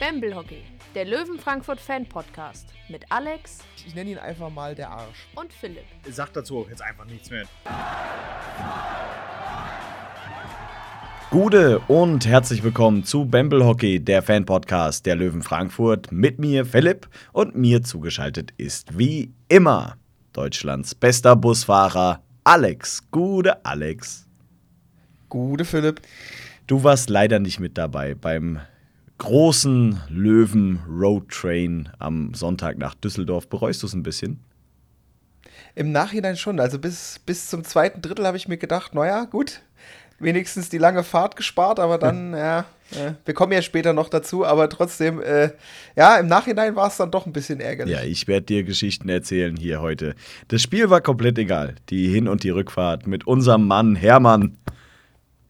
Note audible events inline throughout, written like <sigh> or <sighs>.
Bamble Hockey, der Löwen Frankfurt Fan Podcast mit Alex Ich nenne ihn einfach mal der Arsch. und Philipp. Sag dazu jetzt einfach nichts mehr. Gute und herzlich willkommen zu Bamble Hockey, der Fan-Podcast der Löwen Frankfurt. Mit mir Philipp und mir zugeschaltet ist wie immer Deutschlands bester Busfahrer Alex. Gute Alex. Gute Philipp. Du warst leider nicht mit dabei beim großen Löwen Road Train am Sonntag nach Düsseldorf. Bereust du es ein bisschen? Im Nachhinein schon. Also bis, bis zum zweiten Drittel habe ich mir gedacht, naja, gut. Wenigstens die lange Fahrt gespart, aber dann, <laughs> ja, äh, wir kommen ja später noch dazu, aber trotzdem, äh, ja, im Nachhinein war es dann doch ein bisschen ärgerlich. Ja, ich werde dir Geschichten erzählen hier heute. Das Spiel war komplett egal. Die Hin- und die Rückfahrt mit unserem Mann Hermann.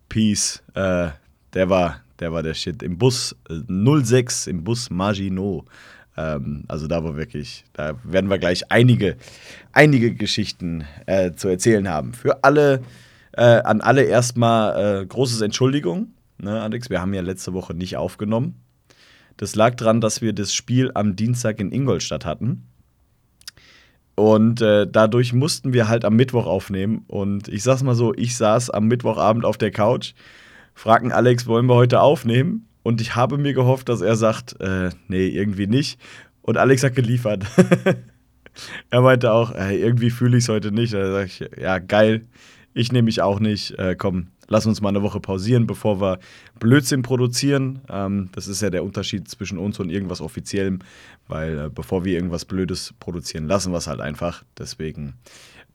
Peace. Äh, der war, der war der Shit. Im Bus äh, 06, im Bus Maginot. Ähm, also da war wirklich, da werden wir gleich einige, einige Geschichten äh, zu erzählen haben. Für alle, äh, an alle erstmal äh, großes Entschuldigung, ne, Alex. Wir haben ja letzte Woche nicht aufgenommen. Das lag daran, dass wir das Spiel am Dienstag in Ingolstadt hatten. Und äh, dadurch mussten wir halt am Mittwoch aufnehmen. Und ich sag's mal so, ich saß am Mittwochabend auf der Couch, fragten Alex, wollen wir heute aufnehmen? Und ich habe mir gehofft, dass er sagt, äh, nee, irgendwie nicht. Und Alex hat geliefert. <laughs> er meinte auch, äh, irgendwie fühle ich es heute nicht. Da sag ich, ja, geil, ich nehme mich auch nicht. Äh, komm, lass uns mal eine Woche pausieren, bevor wir Blödsinn produzieren. Ähm, das ist ja der Unterschied zwischen uns und irgendwas Offiziellem, weil äh, bevor wir irgendwas Blödes produzieren, lassen wir es halt einfach. Deswegen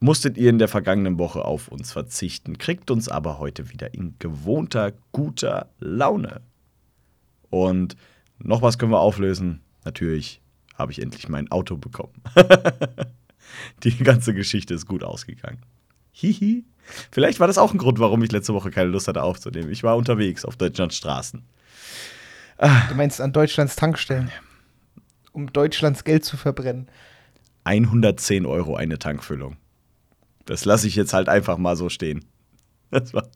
musstet ihr in der vergangenen Woche auf uns verzichten, kriegt uns aber heute wieder in gewohnter, guter Laune. Und noch was können wir auflösen. Natürlich habe ich endlich mein Auto bekommen. <laughs> Die ganze Geschichte ist gut ausgegangen. Hihi. Vielleicht war das auch ein Grund, warum ich letzte Woche keine Lust hatte aufzunehmen. Ich war unterwegs auf Deutschlands Straßen. Du meinst an Deutschlands Tankstellen, um Deutschlands Geld zu verbrennen. 110 Euro eine Tankfüllung. Das lasse ich jetzt halt einfach mal so stehen. Das war.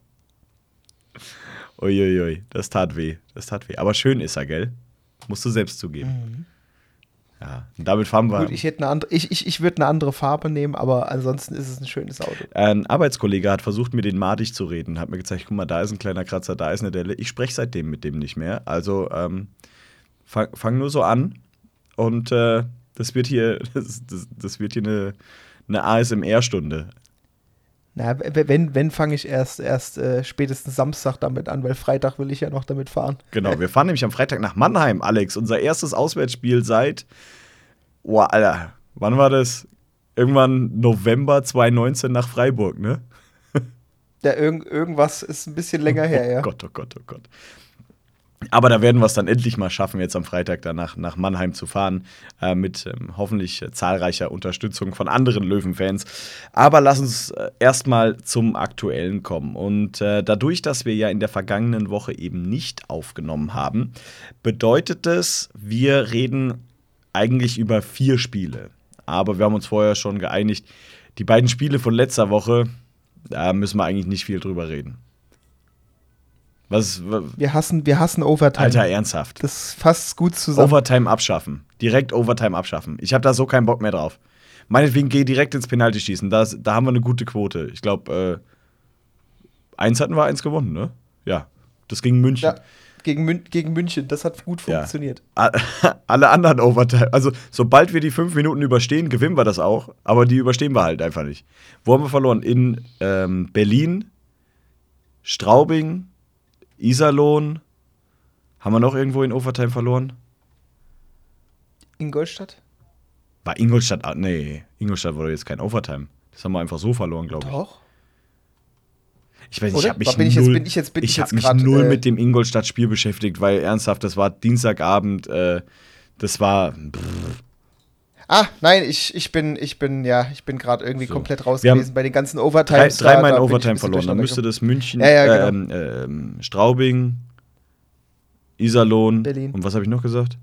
Uiuiui, das tat weh. Das tat weh. Aber schön ist er, gell? Musst du selbst zugeben. Ja, und damit fahren wir. Gut, ich, hätte eine andere, ich, ich, ich würde eine andere Farbe nehmen, aber ansonsten ist es ein schönes Auto. Ein Arbeitskollege hat versucht, mir den madig zu reden, hat mir gezeigt, guck mal, da ist ein kleiner Kratzer, da ist eine Delle. Ich spreche seitdem mit dem nicht mehr. Also ähm, fang, fang nur so an und äh, das wird hier, <laughs> das, das, das wird hier eine, eine ASMR-Stunde. Na, wenn, wenn fange ich erst, erst äh, spätestens Samstag damit an, weil Freitag will ich ja noch damit fahren. Genau, wir fahren nämlich am Freitag nach Mannheim, Alex. Unser erstes Auswärtsspiel seit, oh, Alter, wann war das? Irgendwann November 2019 nach Freiburg, ne? Ja, irgend, irgendwas ist ein bisschen länger her, <laughs> ja. Oh Gott, oh Gott, oh Gott. Aber da werden wir es dann endlich mal schaffen, jetzt am Freitag danach nach Mannheim zu fahren, äh, mit ähm, hoffentlich zahlreicher Unterstützung von anderen Löwenfans. Aber lass uns äh, erstmal zum Aktuellen kommen. Und äh, dadurch, dass wir ja in der vergangenen Woche eben nicht aufgenommen haben, bedeutet es, wir reden eigentlich über vier Spiele. Aber wir haben uns vorher schon geeinigt, die beiden Spiele von letzter Woche, da müssen wir eigentlich nicht viel drüber reden. Was, wa- Wir hassen, wir hassen Overtime. Alter, ernsthaft. Das fasst gut zusammen. Overtime abschaffen. Direkt Overtime abschaffen. Ich habe da so keinen Bock mehr drauf. Meinetwegen geh direkt ins Penalty-Schießen. Da, da haben wir eine gute Quote. Ich glaube, äh, eins hatten wir, eins gewonnen, ne? Ja. Das ging München. ja, gegen, Mün gegen München, das hat gut Ja. funktioniert. A- <laughs> Alle anderen Overtime. Also, sobald wir die fünf Minuten überstehen, gewinnen wir das auch. Aber die überstehen wir halt einfach nicht. Wo haben wir verloren? In ähm, Berlin, Straubing, Iserlohn. Haben wir noch irgendwo in Overtime verloren? Ingolstadt? War Ingolstadt. ah, Nee, Ingolstadt wurde jetzt kein Overtime. Das haben wir einfach so verloren, glaube ich. Doch. Ich weiß nicht, ich habe mich bin null, bin ich jetzt- bin ich ich hab jetzt mich grad, null äh, mit dem Ingolstadt-Spiel beschäftigt, weil ernsthaft, das war Dienstagabend. Äh, das war. Ah, nein, ich, ich bin, ich bin, ja, ich bin gerade irgendwie So. komplett raus Wir gewesen bei den ganzen Drei, Overtimes. da- dreimal in Overtime verloren. Dann müsste das München, Ja, ja, genau. ähm, ähm, Straubing, Iserlohn Berlin. und was habe ich noch gesagt?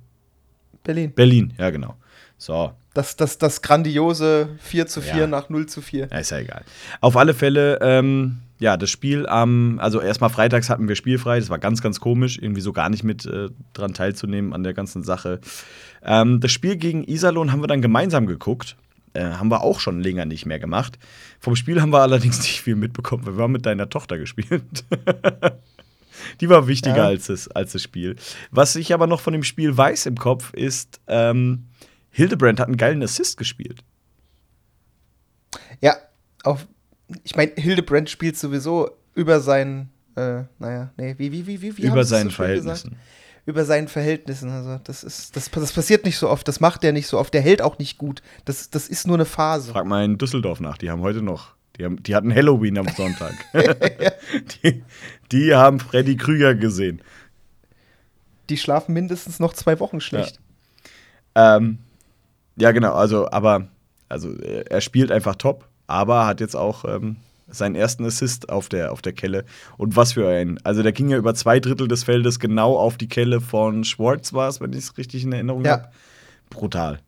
Berlin. Berlin, ja genau. So, das, das, das grandiose 4 zu 4 Ja. nach 0 zu 4. Ja, ist ja egal. Auf alle Fälle, ähm, ja, das Spiel am, also erstmal freitags hatten wir spielfrei, das war ganz, ganz komisch, irgendwie so gar nicht mit äh, dran teilzunehmen an der ganzen Sache. Ähm, das Spiel gegen Iserlohn haben wir dann gemeinsam geguckt. Äh, haben wir auch schon länger nicht mehr gemacht. Vom Spiel haben wir allerdings <laughs> nicht viel mitbekommen, weil wir haben mit deiner Tochter gespielt. <laughs> Die war wichtiger Ja. als, das, als das Spiel. Was ich aber noch von dem Spiel weiß im Kopf ist, ähm, Hildebrand hat einen geilen Assist gespielt. Ja, auf, ich meine, Hildebrand spielt sowieso über sein, äh, naja, nee, wie, wie, wie, wie, wie über seinen so schön gesagt? Verhältnissen. Über seinen Verhältnissen. Also, das ist, das, das passiert nicht so oft, das macht der nicht so oft, der hält auch nicht gut. Das, das ist nur eine Phase. Frag mal in Düsseldorf nach, die haben heute noch. Die, haben, die hatten Halloween am Sonntag. <laughs> die, die haben Freddy Krüger gesehen. Die schlafen mindestens noch zwei Wochen schlecht. Ähm, ja, genau, also, aber, also, er spielt einfach top, aber hat jetzt auch ähm, seinen ersten Assist auf der, auf der Kelle. Und was für ein. Also, der ging ja über zwei Drittel des Feldes genau auf die Kelle von Schwartz, war es, wenn ich es richtig in Erinnerung Ja. habe. Brutal.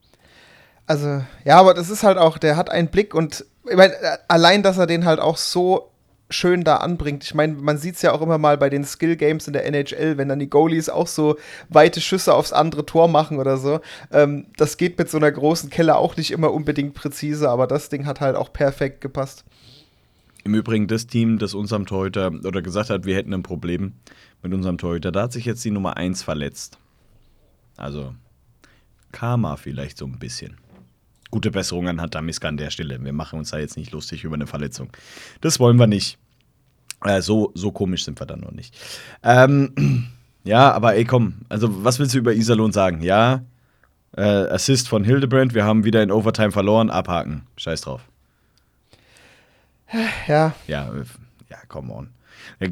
Also, ja, aber das ist halt auch, der hat einen Blick und ich meine, allein, dass er den halt auch so schön da anbringt. Ich meine, man sieht es ja auch immer mal bei den Skill Games in der NHL, wenn dann die Goalies auch so weite Schüsse aufs andere Tor machen oder so. Ähm, das geht mit so einer großen Kelle auch nicht immer unbedingt präzise, aber das Ding hat halt auch perfekt gepasst. Im Übrigen, das Team, das unserem Torhüter oder gesagt hat, wir hätten ein Problem mit unserem Torhüter, da hat sich jetzt die Nummer 1 verletzt. Also Karma vielleicht so ein bisschen. Gute Besserung an Hatamiska an der Stelle. Wir machen uns da jetzt nicht lustig über eine Verletzung. Das wollen wir nicht. Äh, so, so komisch sind wir dann noch nicht. Ähm, <clears throat> ja, aber ey, komm. Also, was willst du über Iserlohn sagen? Ja, äh, Assist von Hildebrand. Wir haben wieder in Overtime verloren. Abhaken. Scheiß drauf. <sighs> Ja, Ja, äh, ja, come on. Äh,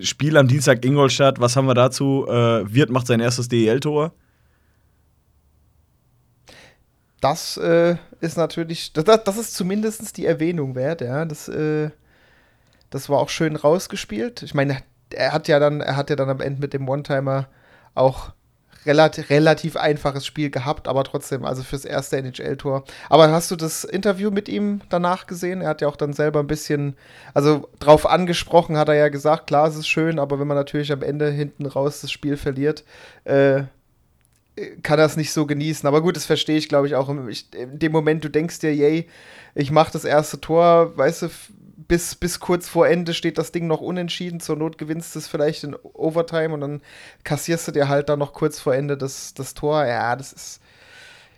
Spiel am Dienstag Ingolstadt, was haben wir dazu? Äh, Wirt macht sein erstes DEL-Tor. Das äh, ist natürlich, das, das ist zumindest die Erwähnung wert, ja. Das, äh, das war auch schön rausgespielt. Ich meine, er hat ja dann, er hat ja dann am Ende mit dem One-Timer auch relativ, relativ einfaches Spiel gehabt, aber trotzdem, also fürs erste NHL-Tor. Aber hast du das Interview mit ihm danach gesehen? Er hat ja auch dann selber ein bisschen, also drauf angesprochen, hat er ja gesagt, klar, es ist schön, aber wenn man natürlich am Ende hinten raus das Spiel verliert, äh, kann das nicht so genießen. Aber gut, das verstehe ich, glaube ich, auch. Ich, in dem Moment, du denkst dir, yay, ich mache das erste Tor, weißt du, bis, bis kurz vor Ende steht das Ding noch unentschieden. Zur Not gewinnst du es vielleicht in Overtime und dann kassierst du dir halt dann noch kurz vor Ende das, das Tor. Ja, das ist.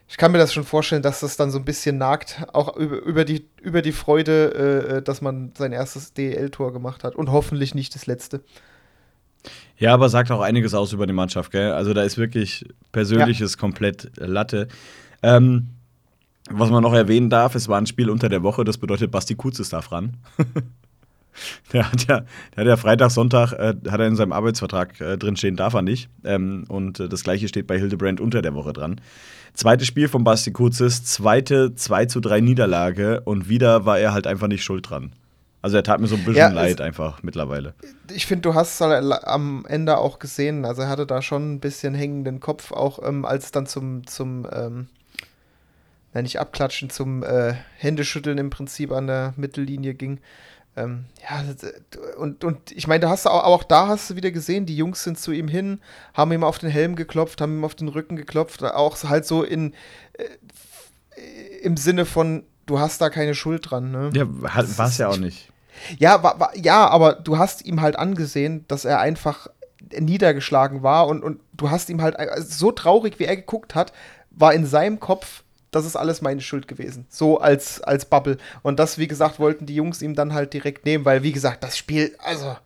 Ich kann mir das schon vorstellen, dass das dann so ein bisschen nagt, auch über, über, die, über die Freude, äh, äh, dass man sein erstes DL-Tor gemacht hat und hoffentlich nicht das letzte. Ja, aber sagt auch einiges aus über die Mannschaft, gell? Also da ist wirklich Persönliches komplett Latte. Ähm, was man noch erwähnen darf, es war ein Spiel unter der Woche, das bedeutet, Basti Kutz ist da dran. <laughs> der hat ja, der hat ja Freitag, Sonntag, äh, hat er in seinem Arbeitsvertrag äh, drinstehen, darf er nicht. Ähm, und äh, das gleiche steht bei Hildebrand unter der Woche dran. Zweites Spiel von Basti Kutzes, zweite 2 zu 3 Niederlage und wieder war er halt einfach nicht schuld dran. Also er tat mir so ein bisschen Ja, leid einfach mittlerweile. ich finde, du hast es halt am Ende auch gesehen. Also er hatte da schon ein bisschen hängenden Kopf, auch ähm, als es dann zum, zum ähm, na, nicht abklatschen, zum äh, Händeschütteln im Prinzip an der Mittellinie ging. Ähm, ja, äh, und, und ich meine, da hast du auch, auch da hast du wieder gesehen, die Jungs sind zu ihm hin, haben ihm auf den Helm geklopft, haben ihm auf den Rücken geklopft, auch halt so in äh, im Sinne von, du hast da keine Schuld dran, ne? Ja, war es ja auch nicht. Ja, war, war, ja, aber du hast ihm halt angesehen, dass er einfach niedergeschlagen war und, und du hast ihm halt also so traurig, wie er geguckt hat, war in seinem Kopf, das ist alles meine Schuld gewesen. So als, als Bubble. Und das, wie gesagt, wollten die Jungs ihm dann halt direkt nehmen, weil, wie gesagt, das Spiel, also,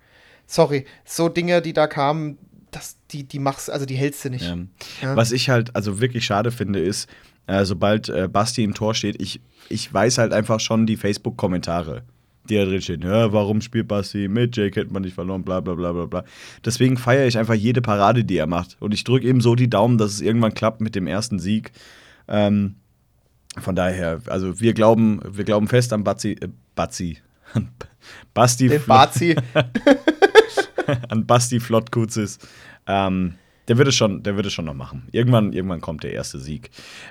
sorry, so Dinge, die da kamen, das, die, die machst, also die hältst du nicht. Ja. Ja. Was ich halt also wirklich schade finde, ist, äh, sobald äh, Basti im Tor steht, ich, ich weiß halt einfach schon die Facebook-Kommentare, die da drin stehen. Ja, warum spielt Basti mit? Jake hätte man nicht verloren, bla bla bla bla bla. Deswegen feiere ich einfach jede Parade, die er macht. Und ich drücke ihm so die Daumen, dass es irgendwann klappt mit dem ersten Sieg. Ähm, von daher, also wir glauben, wir glauben fest an Batzi, äh, Batzi. <laughs> An Basti Den Bazi, <laughs> an Basti Flottkuzis. Ähm, Der wird, es schon, der wird es schon noch machen. Irgendwann, irgendwann kommt der erste Sieg.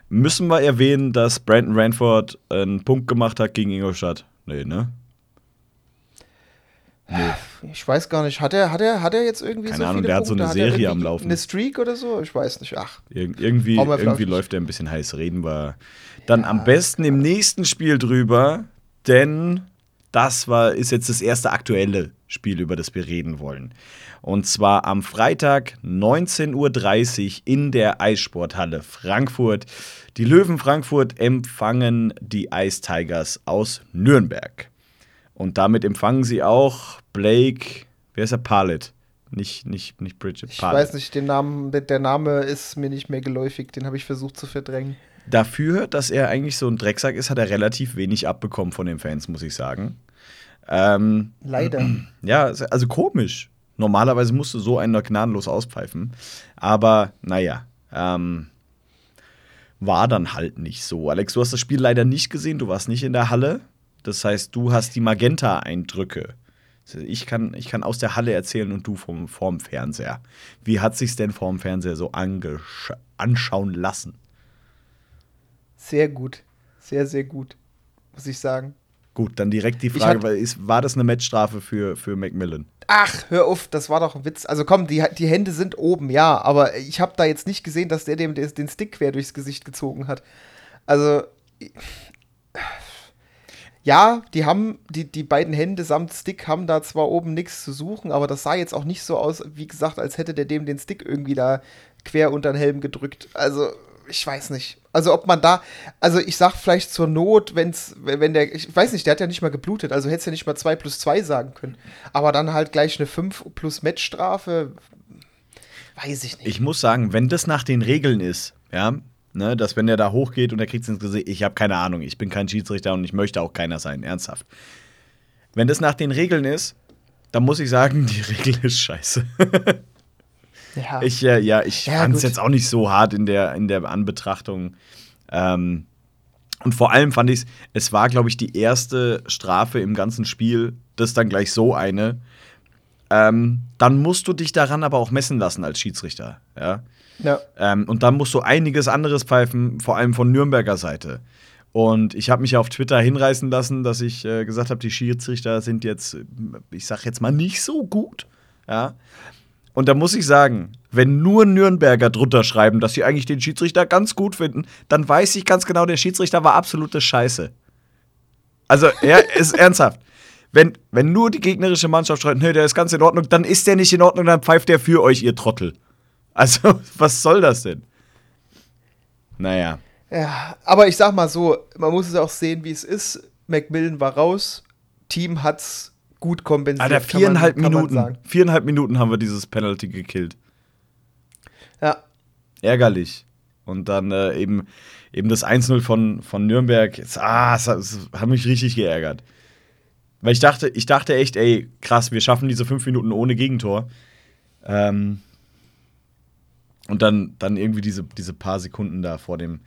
Müssen wir erwähnen, dass Brandon Ranford einen Punkt gemacht hat gegen Ingolstadt? Nee, ne? Ich weiß gar nicht, hat er, hat er, hat er jetzt irgendwie Keine so Ahnung, der hat so Punkte? eine er Serie am Laufen. Eine Streak oder so? Ich weiß nicht. Ach, Ir irgendwie irgendwie läuft er ein bisschen heiß. Reden wir dann am besten im nächsten Spiel drüber, denn das war, ist jetzt das erste aktuelle Spiel, über das wir reden wollen. Und zwar am Freitag 19.30 Uhr in der Eissporthalle Frankfurt. Die Löwen Frankfurt empfangen die Ice Tigers aus Nürnberg. Und damit empfangen sie auch Blake, wer ist er? Palit. Nicht, nicht, nicht Bridget, ich Palit. weiß nicht, den Namen, der- Name ist mir nicht mehr geläufig, den habe ich versucht zu verdrängen. Dafür, dass er eigentlich so ein Drecksack ist, hat er relativ wenig abbekommen von den Fans, muss ich sagen. Ähm, Leider. <clears throat> ja, also komisch. Normalerweise musst du so einen noch gnadenlos auspfeifen. Aber naja, ähm, war dann halt nicht so. Alex, du hast das Spiel leider nicht gesehen, du warst nicht in der Halle. Das heißt, du hast die Magenta-Eindrücke. Ich kann, ich kann aus der Halle erzählen und du vom, vorm Fernseher. Wie hat sich's denn vorm Fernseher so anschauen lassen? Sehr gut. Sehr, sehr gut. Muss ich sagen. Gut, dann direkt die Frage, weil ist, war das eine Matchstrafe für, für Macmillan? Ach, hör auf, das war doch ein Witz. Also komm, die, die Hände sind oben, ja, aber ich habe da jetzt nicht gesehen, dass der dem den Stick quer durchs Gesicht gezogen hat. Also, ja, die haben, die, die beiden Hände samt Stick haben da zwar oben nichts zu suchen, aber das sah jetzt auch nicht so aus, wie gesagt, als hätte der dem den Stick irgendwie da quer unter den Helm gedrückt. Also, ich weiß nicht. Also, ob man da, also ich sag vielleicht zur Not, wenn's, wenn der, ich weiß nicht, der hat ja nicht mal geblutet, also hättest ja nicht mal 2 plus 2 sagen können. Aber dann halt gleich eine 5 plus Matchstrafe, weiß ich nicht. Ich muss sagen, wenn das nach den Regeln ist, ja, ne, dass wenn der da hochgeht und er kriegt ins Gesicht, ich habe keine Ahnung, ich bin kein Schiedsrichter und ich möchte auch keiner sein, ernsthaft. Wenn das nach den Regeln ist, dann muss ich sagen, <laughs> die Regel ist scheiße. ja. Ich, äh, ja, ich Ja, fand es jetzt auch nicht so hart in der, in der Anbetrachtung. Ähm, und vor allem fand ich es, es war, glaube ich, die erste Strafe im ganzen Spiel, das dann gleich so eine. Ähm, dann musst du dich daran aber auch messen lassen als Schiedsrichter. Ja? Ja. Ähm, und dann musst du einiges anderes pfeifen, vor allem von Nürnberger Seite. Und ich habe mich auf Twitter hinreißen lassen, dass ich äh, gesagt habe, die Schiedsrichter sind jetzt, ich sag jetzt mal, nicht so gut. Ja. Und da muss ich sagen, wenn nur Nürnberger drunter schreiben, dass sie eigentlich den Schiedsrichter ganz gut finden, dann weiß ich ganz genau, der Schiedsrichter war absolute Scheiße. Also, er <laughs> ist ernsthaft. Wenn, wenn nur die gegnerische Mannschaft schreibt, nee, der ist ganz in Ordnung, dann ist der nicht in Ordnung, dann pfeift der für euch, ihr Trottel. Also, <laughs> was soll das denn? Naja. Ja, aber ich sag mal so, man muss es auch sehen, wie es ist. Macmillan war raus, Team hat's gut kompensiert. Alter, viereinhalb man Minuten. Viereinhalb Minuten haben wir dieses Penalty gekillt. Ja, Ärgerlich. Und dann äh, eben, eben das 1-0 von, von Nürnberg. Jetzt, ah, es, hat- es hat mich richtig geärgert. Weil ich dachte, ich dachte echt, ey, krass, wir schaffen diese fünf Minuten ohne Gegentor. Ähm, und dann, dann irgendwie diese, diese paar Sekunden da vor dem,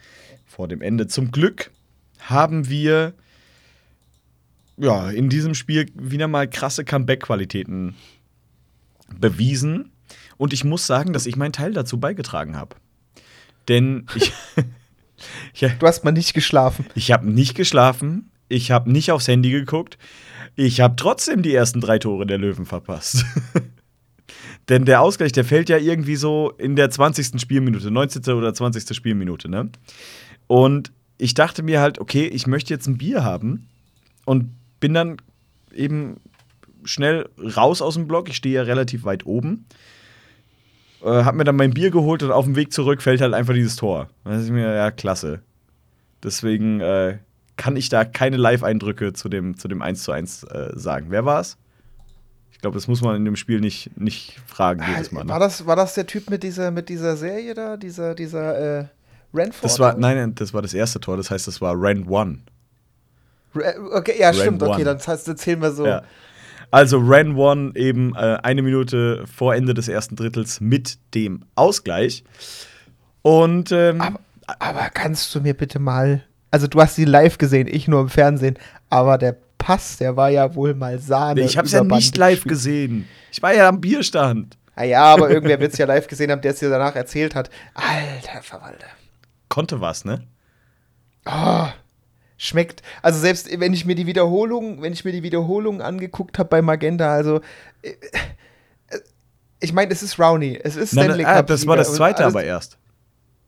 vor dem Ende. Zum Glück haben wir ja, in diesem Spiel wieder mal krasse Comeback-Qualitäten bewiesen. Und ich muss sagen, dass ich meinen Teil dazu beigetragen habe. Denn ich, <laughs> ich, du hast mal nicht geschlafen. ich habe nicht geschlafen, ich habe nicht aufs Handy geguckt, ich habe trotzdem die ersten drei Tore der Löwen verpasst. <laughs> Denn der Ausgleich, der fällt ja irgendwie so in der 20. Spielminute, 19. oder 20. Spielminute, ne? Und ich dachte mir halt, okay, ich möchte jetzt ein Bier haben und bin dann eben schnell raus aus dem Block. Ich stehe ja relativ weit oben. Äh, hab mir dann mein Bier geholt und auf dem Weg zurück fällt halt einfach dieses Tor. Da dachte ich mir, ja, klasse. Deswegen äh, kann ich da keine Live-Eindrücke zu dem, zu dem 1 zu 1 äh, sagen. Wer war es? Ich glaube, das muss man in dem Spiel nicht, nicht fragen jedes Mal. War, Ne? das, war das der Typ mit dieser, mit dieser Serie da? Dieser, dieser äh, Renford? Das war, nein, das war das erste Tor. Das heißt, das war Rand One. Re- Okay, ja, stimmt, One. okay, dann das erzählen wir so. Ja. Also Ran One eben äh, eine Minute vor Ende des ersten Drittels mit dem Ausgleich. Und ähm, Aber, aber kannst du mir bitte mal. Also, du hast sie live gesehen, ich nur im Fernsehen, aber der Pass, der war ja wohl mal Sahne. ich habe es ja nicht live gesehen. Ich war ja am Bierstand. Ah ja, aber irgendwer wird es ja live gesehen haben, der es dir danach erzählt hat. Alter Verwalter. Konnte was, ne? Oh, schmeckt. Also selbst wenn ich mir die Wiederholung, wenn ich mir die Wiederholung angeguckt habe bei Magenta, also äh, äh, ich meine, es ist Rowney, es ist Nein, Stanley nein, ah, Cup das war das zweite aber erst.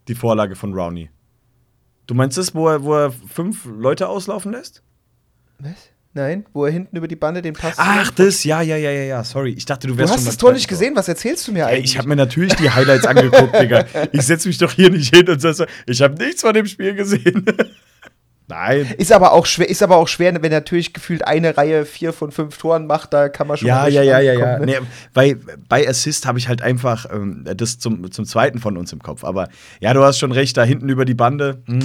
Die Vorlage von Rowney. Du meinst das, wo er, wo er fünf Leute auslaufen lässt? Was? Nein, wo er hinten über die Bande den Pass. Ach, das, ja, ja, ja, ja, ja, sorry. Ich dachte, du du wärst hast schon das Tor nicht gesehen. Was erzählst du mir Ja, eigentlich? ich habe mir natürlich die Highlights angeguckt, Digga. Ich setze mich doch hier nicht hin und sage so, ich habe nichts von dem Spiel gesehen. <laughs> Nein. Ist aber auch schwer, ist aber auch schwer, wenn er natürlich gefühlt eine Reihe vier von fünf Toren macht, da kann man schon Ja, ja, ja, ja, ja. ne? Nee, bei, bei Assist habe ich halt einfach ähm, das zum, zum zweiten von uns im Kopf. Aber ja, du hast schon recht, da hinten über die Bande. Hm.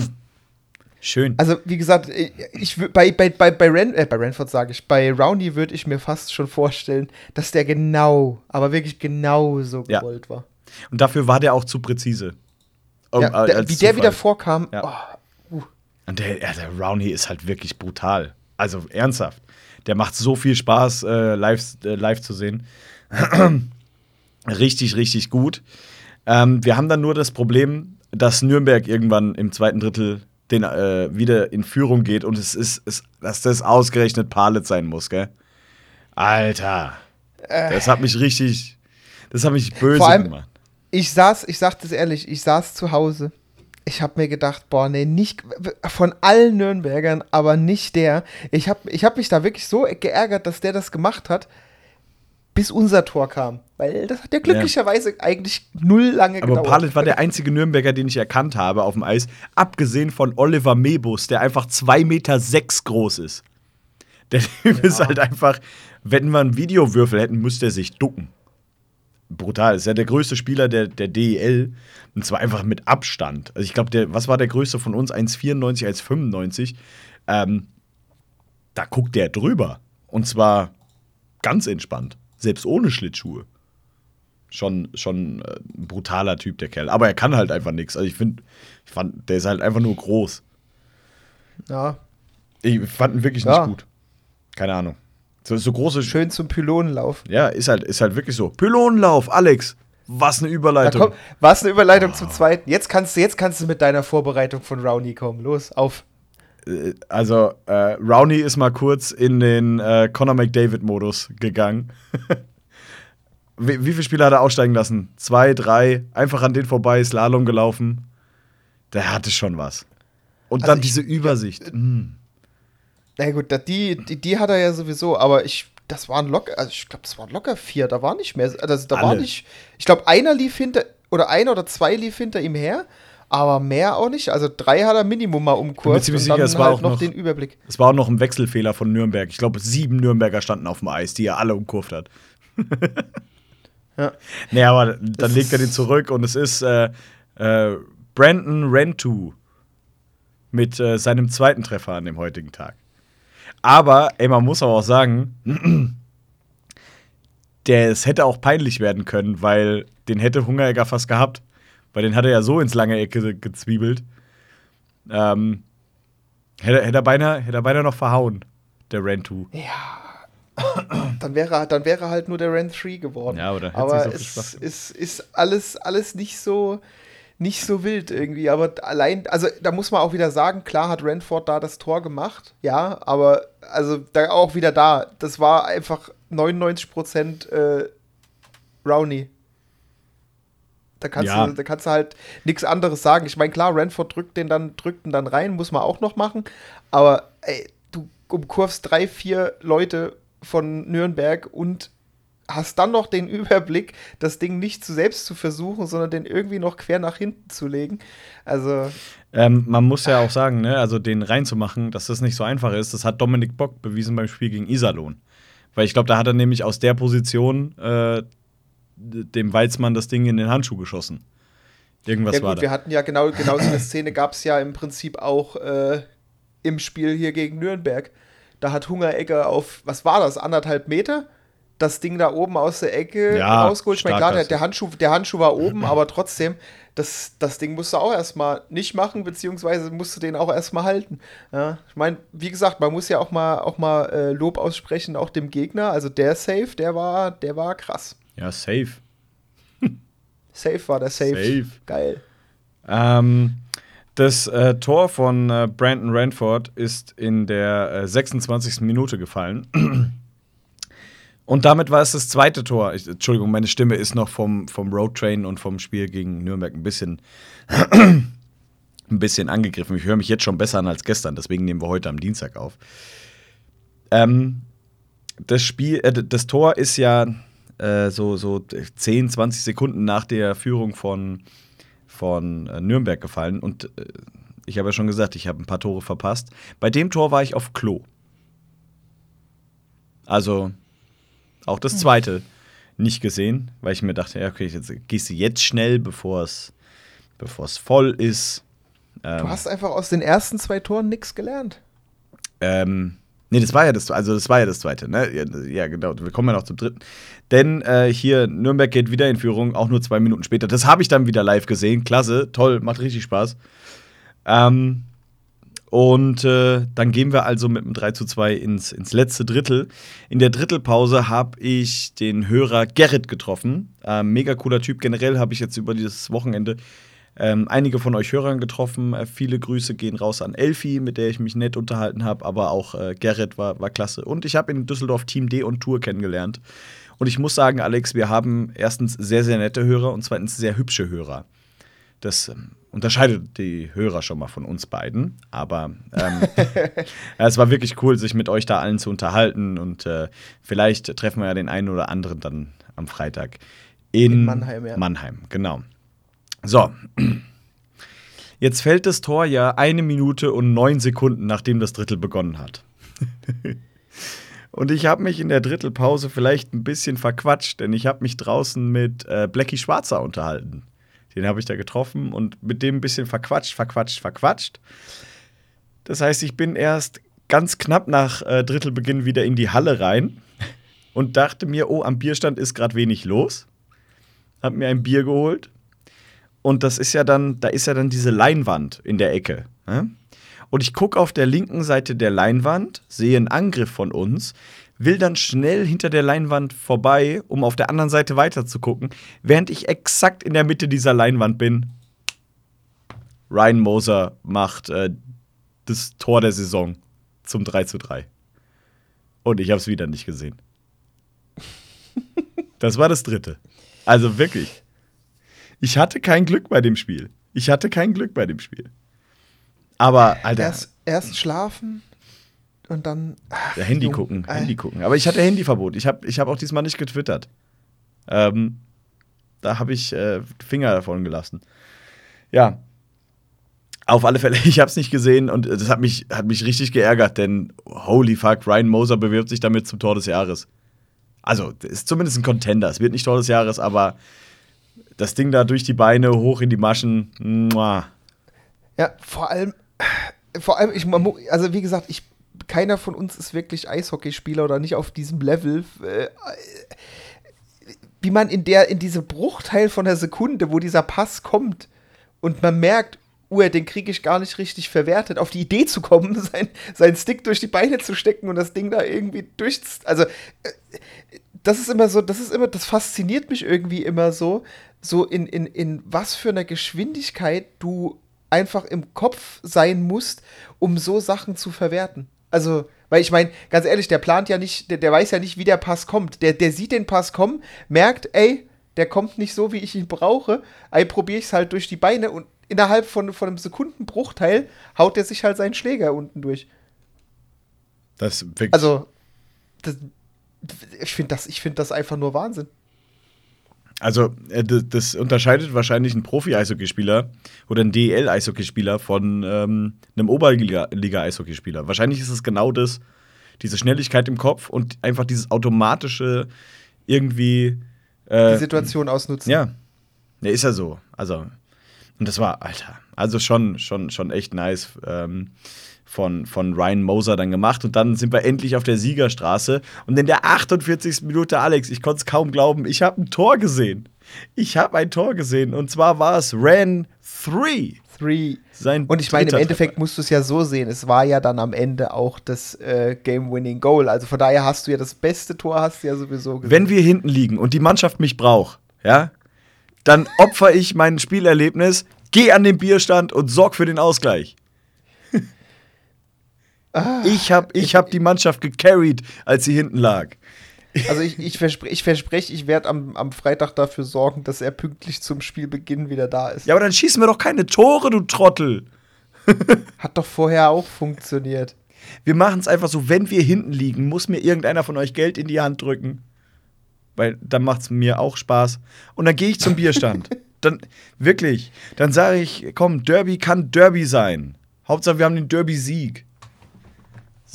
Schön. Also, wie gesagt, ich, bei, bei, bei, bei, Ran, äh, bei Ranford sage ich, bei Rowney würde ich mir fast schon vorstellen, dass der genau, aber wirklich genau so Ja. gewollt war. Und dafür war der auch zu präzise. Um, ja, äh, der, wie der Zufall. wieder vorkam, Ja. oh, uh, Und der, ja, der Rowney ist halt wirklich brutal. Also ernsthaft. Der macht so viel Spaß, äh, live, äh, live zu sehen. <clears throat> richtig, richtig gut. Ähm, wir haben dann nur das Problem, dass Nürnberg irgendwann im zweiten Drittel den, äh, wieder in Führung geht und es ist, es, dass das ausgerechnet Palet sein muss, gell? Alter. Das hat mich richtig, das hat mich böse allem- gemacht. ich saß, ich sag das ehrlich, ich saß zu Hause. Ich habe mir gedacht, boah, nee, nicht von allen Nürnbergern, aber nicht der. Ich habe ich hab mich da wirklich so geärgert, dass der das gemacht hat, bis unser Tor kam. Weil das hat ja glücklicherweise eigentlich null lange Aber gedauert. Palet war der einzige Nürnberger, den ich erkannt habe auf dem Eis, abgesehen von Oliver Mebus, der einfach 2,6 Meter sechs groß ist. Der Typ ist halt einfach, wenn wir einen Videowürfel hätten, müsste er sich ducken. Brutal. Ist ja der größte Spieler der, der DEL. Und zwar einfach mit Abstand. Also ich glaube, was war der größte von uns? 1,94, 1,95. Ähm, da guckt der drüber. Und zwar ganz entspannt. Selbst ohne Schlittschuhe schon, schon äh, ein brutaler Typ, der Kerl. Aber er kann halt einfach nichts. Also ich finde, ich fand, der ist halt einfach nur groß. Ja, Ich fand ihn wirklich Ja. nicht gut. Keine Ahnung. So, so große. schön zum Pylonenlauf. Ja, ist halt, ist halt wirklich so. Pylonenlauf, Alex. Was eine Überleitung. komm, was eine Überleitung zum zweiten. Jetzt kannst, du, jetzt kannst du mit deiner Vorbereitung von Rowney kommen. Los, auf. Äh, also, äh, Rowney ist mal kurz in den äh, Conor McDavid-Modus gegangen. <laughs> wie, wie viele Spieler hat er aussteigen lassen? Zwei, drei, einfach an den vorbei, Slalom gelaufen. Der hatte schon was. Und Also dann ich- diese Übersicht. Mm. Na gut, die, die, die hat er ja sowieso, aber ich, das waren locker, also ich glaube, das waren locker vier, da war nicht mehr, also da war Alle. nicht, ich glaube, einer lief hinter, oder einer oder zwei lief hinter ihm her, aber mehr auch nicht, also drei hat er Minimum mal umkurvt und dann es war halt auch noch noch- den Überblick. Es war auch noch ein Wechselfehler von Nürnberg. Ich glaube, sieben Nürnberger standen auf dem Eis, die er alle umkurvt hat. Ja. <laughs> Nee, aber dann Das legt er den zurück und es ist äh, äh, Brandon Rentu mit äh, seinem zweiten Treffer an dem heutigen Tag. Aber, ey, man muss aber auch sagen, <clears throat> der, es hätte auch peinlich werden können, weil den hätte Hungeregger fast gehabt. Weil den hat er ja so ins lange Ecke gezwiebelt. Ähm, hätte, hätte, er beinahe, hätte er beinahe noch verhauen, der Rentu. <clears throat> Dann wäre, dann wäre halt nur der Rent 3 geworden. Ja, oder aber so es ist, ist alles, alles nicht so nicht so wild irgendwie, aber allein, also da muss man auch wieder sagen, klar hat Renford da das Tor gemacht, ja, aber also da auch wieder da, das war einfach 99% äh, Rowney. Da kannst, Ja. du, da kannst du halt nichts anderes sagen. Ich meine, klar, Renford drückt den dann, drückt den dann rein, muss man auch noch machen. Aber ey, du umkurvst drei, vier Leute von Nürnberg und hast dann noch den <laughs> Überblick, das Ding nicht zu selbst zu versuchen, sondern den irgendwie noch quer nach hinten zu legen. Also, Ähm, man muss ja auch sagen, ne, also den reinzumachen, dass das nicht so einfach ist, das hat Dominik Bock bewiesen beim Spiel gegen Iserlohn. Weil ich glaube, da hat er nämlich aus der Position äh, dem Weizmann das Ding in den Handschuh geschossen. Irgendwas ja war gut, wir da. hatten ja genau, genau so eine Szene gab es ja im Prinzip auch äh, im Spiel hier gegen Nürnberg. Da hat Hungeregger auf, was war das, anderthalb Meter? Das Ding da oben aus der Ecke Ja, rausgeholt. Ich meine, klar, der, Handschuh, der Handschuh war oben, aber trotzdem, das, das Ding musst du auch erstmal nicht machen, beziehungsweise musst du den auch erstmal halten. Ja, ich meine, wie gesagt, man muss ja auch mal, auch mal äh, Lob aussprechen, auch dem Gegner. Also der Safe, der war, der war krass. Ja, safe. Safe war der Safe. Safe. Geil. Ähm, das äh, Tor von äh, Brandon Ranford ist in der äh, 26. Minute gefallen. <clears throat> Und damit war es das zweite Tor. Ich, Entschuldigung, meine Stimme ist noch vom, vom Roadtrain und vom Spiel gegen Nürnberg ein bisschen, <clears throat> ein bisschen angegriffen. Ich höre mich jetzt schon besser an als gestern, deswegen nehmen wir heute am Dienstag auf. Ähm, das Spiel, äh, das Tor ist ja äh, so, so 10, 20 Sekunden nach der Führung von, von äh, Nürnberg gefallen. Und äh, ich habe ja schon gesagt, ich habe ein paar Tore verpasst. Bei dem Tor war ich auf Klo. Also auch das zweite nicht gesehen, weil ich mir dachte, ja, okay, jetzt gehst du jetzt schnell, bevor es, bevor es voll ist. Ähm, Du hast einfach aus den ersten zwei Toren nichts gelernt. Ähm, nee, das war ja das, also das war ja das zweite, ne? Ja, genau. Wir kommen ja noch zum dritten. Denn äh, hier Nürnberg geht wieder in Führung, auch nur zwei Minuten später. Das habe ich dann wieder live gesehen. Klasse, toll, macht richtig Spaß. Ähm, und äh, dann gehen wir also mit einem 3 zu 2 ins, ins letzte Drittel. In der Drittelpause habe ich den Hörer Gerrit getroffen. Ähm, mega cooler Typ. Generell habe ich jetzt über dieses Wochenende ähm, einige von euch Hörern getroffen. Äh, viele Grüße gehen raus an Elfi, mit der ich mich nett unterhalten habe, aber auch äh, Gerrit war, war klasse. Und ich habe in Düsseldorf Team D und Tour kennengelernt. Und ich muss sagen, Alex, wir haben erstens sehr, sehr nette Hörer und zweitens sehr hübsche Hörer. Das ähm, unterscheidet die Hörer schon mal von uns beiden. Aber ähm, <laughs> <laughs> es war wirklich cool, sich mit euch da allen zu unterhalten. Und äh, vielleicht treffen wir ja den einen oder anderen dann am Freitag in, In Mannheim, ja. Mannheim, genau. So. Jetzt fällt das Tor ja eine Minute und neun Sekunden, nachdem das Drittel begonnen hat. Und ich habe mich in der Drittelpause vielleicht ein bisschen verquatscht, denn ich habe mich draußen mit äh, Blackie Schwarzer unterhalten. Den habe ich da getroffen und mit dem ein bisschen verquatscht, verquatscht, verquatscht. Das heißt, ich bin erst ganz knapp nach äh, Drittelbeginn wieder in die Halle rein und dachte mir, oh, am Bierstand ist gerade wenig los. Hab mir ein Bier geholt. Und das ist ja dann, da ist ja dann diese Leinwand in der Ecke. Ne? Und ich gucke auf der linken Seite der Leinwand, sehe einen Angriff von uns, will dann schnell hinter der Leinwand vorbei, um auf der anderen Seite weiter zu gucken, während ich exakt in der Mitte dieser Leinwand bin. Ryan Moser macht äh, das Tor der Saison zum 3 zu 3. Und ich habe es wieder nicht gesehen. Das war das dritte. Also wirklich. Ich hatte kein Glück bei dem Spiel. Ich hatte kein Glück bei dem Spiel. Aber, Alter, Erst, erst schlafen und dann. ach, ja, Handy Jung, gucken, äh, Handy gucken. Aber ich hatte Handyverbot. Ich habe ich hab auch diesmal nicht getwittert. Ähm, da habe ich äh, Finger davon gelassen. Ja. Auf alle Fälle, <laughs> ich habe es nicht gesehen und das hat mich, hat mich richtig geärgert, denn holy fuck, Ryan Moser bewirbt sich damit zum Tor des Jahres. Also, ist zumindest ein Contender. Es wird nicht Tor des Jahres, aber das Ding da durch die Beine, hoch in die Maschen. Muah. Ja, vor allem, vor allem, ich, also wie gesagt, ich, keiner von uns ist wirklich Eishockeyspieler oder nicht auf diesem Level. Äh, wie man in der, in diesem Bruchteil von der Sekunde, wo dieser Pass kommt und man merkt, uh, den kriege ich gar nicht richtig verwertet, auf die Idee zu kommen, <laughs> sein, seinen Stick durch die Beine zu stecken und das Ding da irgendwie durch. Also, äh, das ist immer so, das ist immer, das fasziniert mich irgendwie immer so, so in, in, in was für einer Geschwindigkeit du einfach im Kopf sein musst, um so Sachen zu verwerten. Also, weil ich meine, ganz ehrlich, der plant ja nicht, der, der weiß ja nicht, wie der Pass kommt. Der, der sieht den Pass kommen, merkt, ey, der kommt nicht so, wie ich ihn brauche. Ey, probiere ich es halt durch die Beine und innerhalb von, von einem Sekundenbruchteil haut er sich halt seinen Schläger unten durch. Das wirklich. Also, das, ich finde das, ich find das einfach nur Wahnsinn. Also, äh, das, das unterscheidet wahrscheinlich einen Profi-Eishockeyspieler oder einen DEL-Eishockeyspieler von ähm, einem Oberliga-Eishockeyspieler. Wahrscheinlich ist es genau das, diese Schnelligkeit im Kopf und einfach dieses automatische irgendwie. Äh, Die Situation ausnutzen. Ja. Ja, ist ja so. Also, und das war, Alter, also schon, schon, schon echt nice ähm, von, von Ryan Moser dann gemacht. Und dann sind wir endlich auf der Siegerstraße. Und in der 48. Minute, Alex, ich konnte es kaum glauben, ich habe ein Tor gesehen. Ich habe ein Tor gesehen. Und zwar war es Ran 3. Three. Sein Und ich meine, im Endeffekt Treffer. musst du es ja so sehen. Es war ja dann am Ende auch das äh, Game-Winning-Goal. Also von daher hast du ja das beste Tor, hast du ja sowieso gesehen. Wenn wir hinten liegen und die Mannschaft mich braucht, ja, dann opfer ich mein Spielerlebnis, geh an den Bierstand und sorg für den Ausgleich. Ich habe ich hab die Mannschaft gecarried, als sie hinten lag. Also ich, ich verspreche, ich, versprech, ich werde am, am Freitag dafür sorgen, dass er pünktlich zum Spielbeginn wieder da ist. Ja, aber dann schießen wir doch keine Tore, du Trottel. <laughs> Hat doch vorher auch funktioniert. Wir machen es einfach so, wenn wir hinten liegen, muss mir irgendeiner von euch Geld in die Hand drücken. Weil dann macht es mir auch Spaß. Und dann gehe ich zum Bierstand. <laughs> dann, wirklich, dann sage ich, komm, Derby kann Derby sein. Hauptsache, wir haben den Derby-Sieg.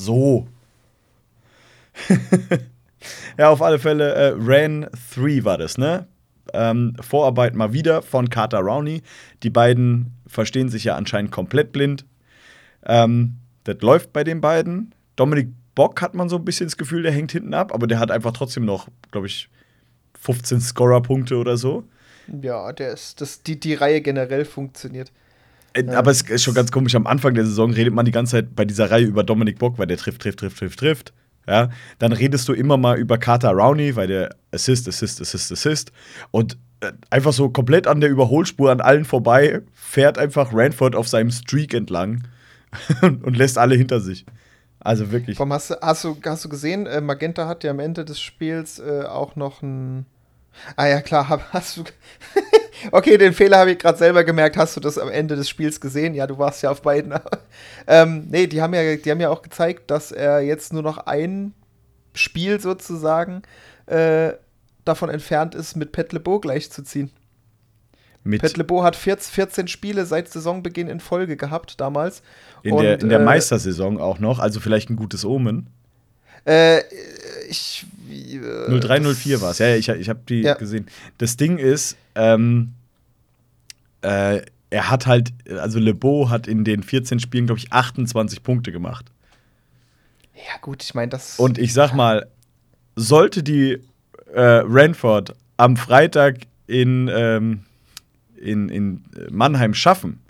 So. <laughs> ja, auf alle Fälle, äh, Ran 3 war das, ne? Ähm, Vorarbeit mal wieder von Carter Rowney. Die beiden verstehen sich ja anscheinend komplett blind. Ähm, das läuft bei den beiden. Dominik Bock hat man so ein bisschen das Gefühl, der hängt hinten ab, aber der hat einfach trotzdem noch, glaube ich, 15 Scorer-Punkte oder so. Ja, der ist, das, die, die Reihe generell funktioniert. Äh, aber es ist schon ganz komisch, am Anfang der Saison redet man die ganze Zeit bei dieser Reihe über Dominik Bock, weil der trifft, trifft, trifft, trifft, trifft. Ja, dann redest du immer mal über Carter Rowney, weil der Assist, Assist, Assist, Assist. Und äh, einfach so komplett an der Überholspur an allen vorbei, fährt einfach Ranford auf seinem Streak entlang <laughs> und lässt alle hinter sich. Also wirklich. Warum hast, du, hast, du, hast du gesehen, äh, Magenta hat ja am Ende des Spiels äh, auch noch ein. Ah ja, klar, <laughs> hast du. Okay, den Fehler habe ich gerade selber gemerkt. Hast du das am Ende des Spiels gesehen? Ja, du warst ja auf beiden. <laughs> ähm, nee, die haben, ja, die haben ja auch gezeigt, dass er jetzt nur noch ein Spiel sozusagen äh, davon entfernt ist, mit Pet Lebo gleichzuziehen. Mit Pet Lebo hat 14 Spiele seit Saisonbeginn in Folge gehabt damals. In und, der, in der äh, Meistersaison auch noch, also vielleicht ein gutes Omen. Äh, ich. Äh, 0304 war es, ja, ich, ich habe die ja. gesehen. Das Ding ist, ähm, äh, er hat halt, also Lebeau hat in den 14 Spielen, glaube ich, 28 Punkte gemacht. Ja, gut, ich meine, das. Und ich sag mal, sollte die äh, Ranford am Freitag in, ähm, in, in Mannheim schaffen,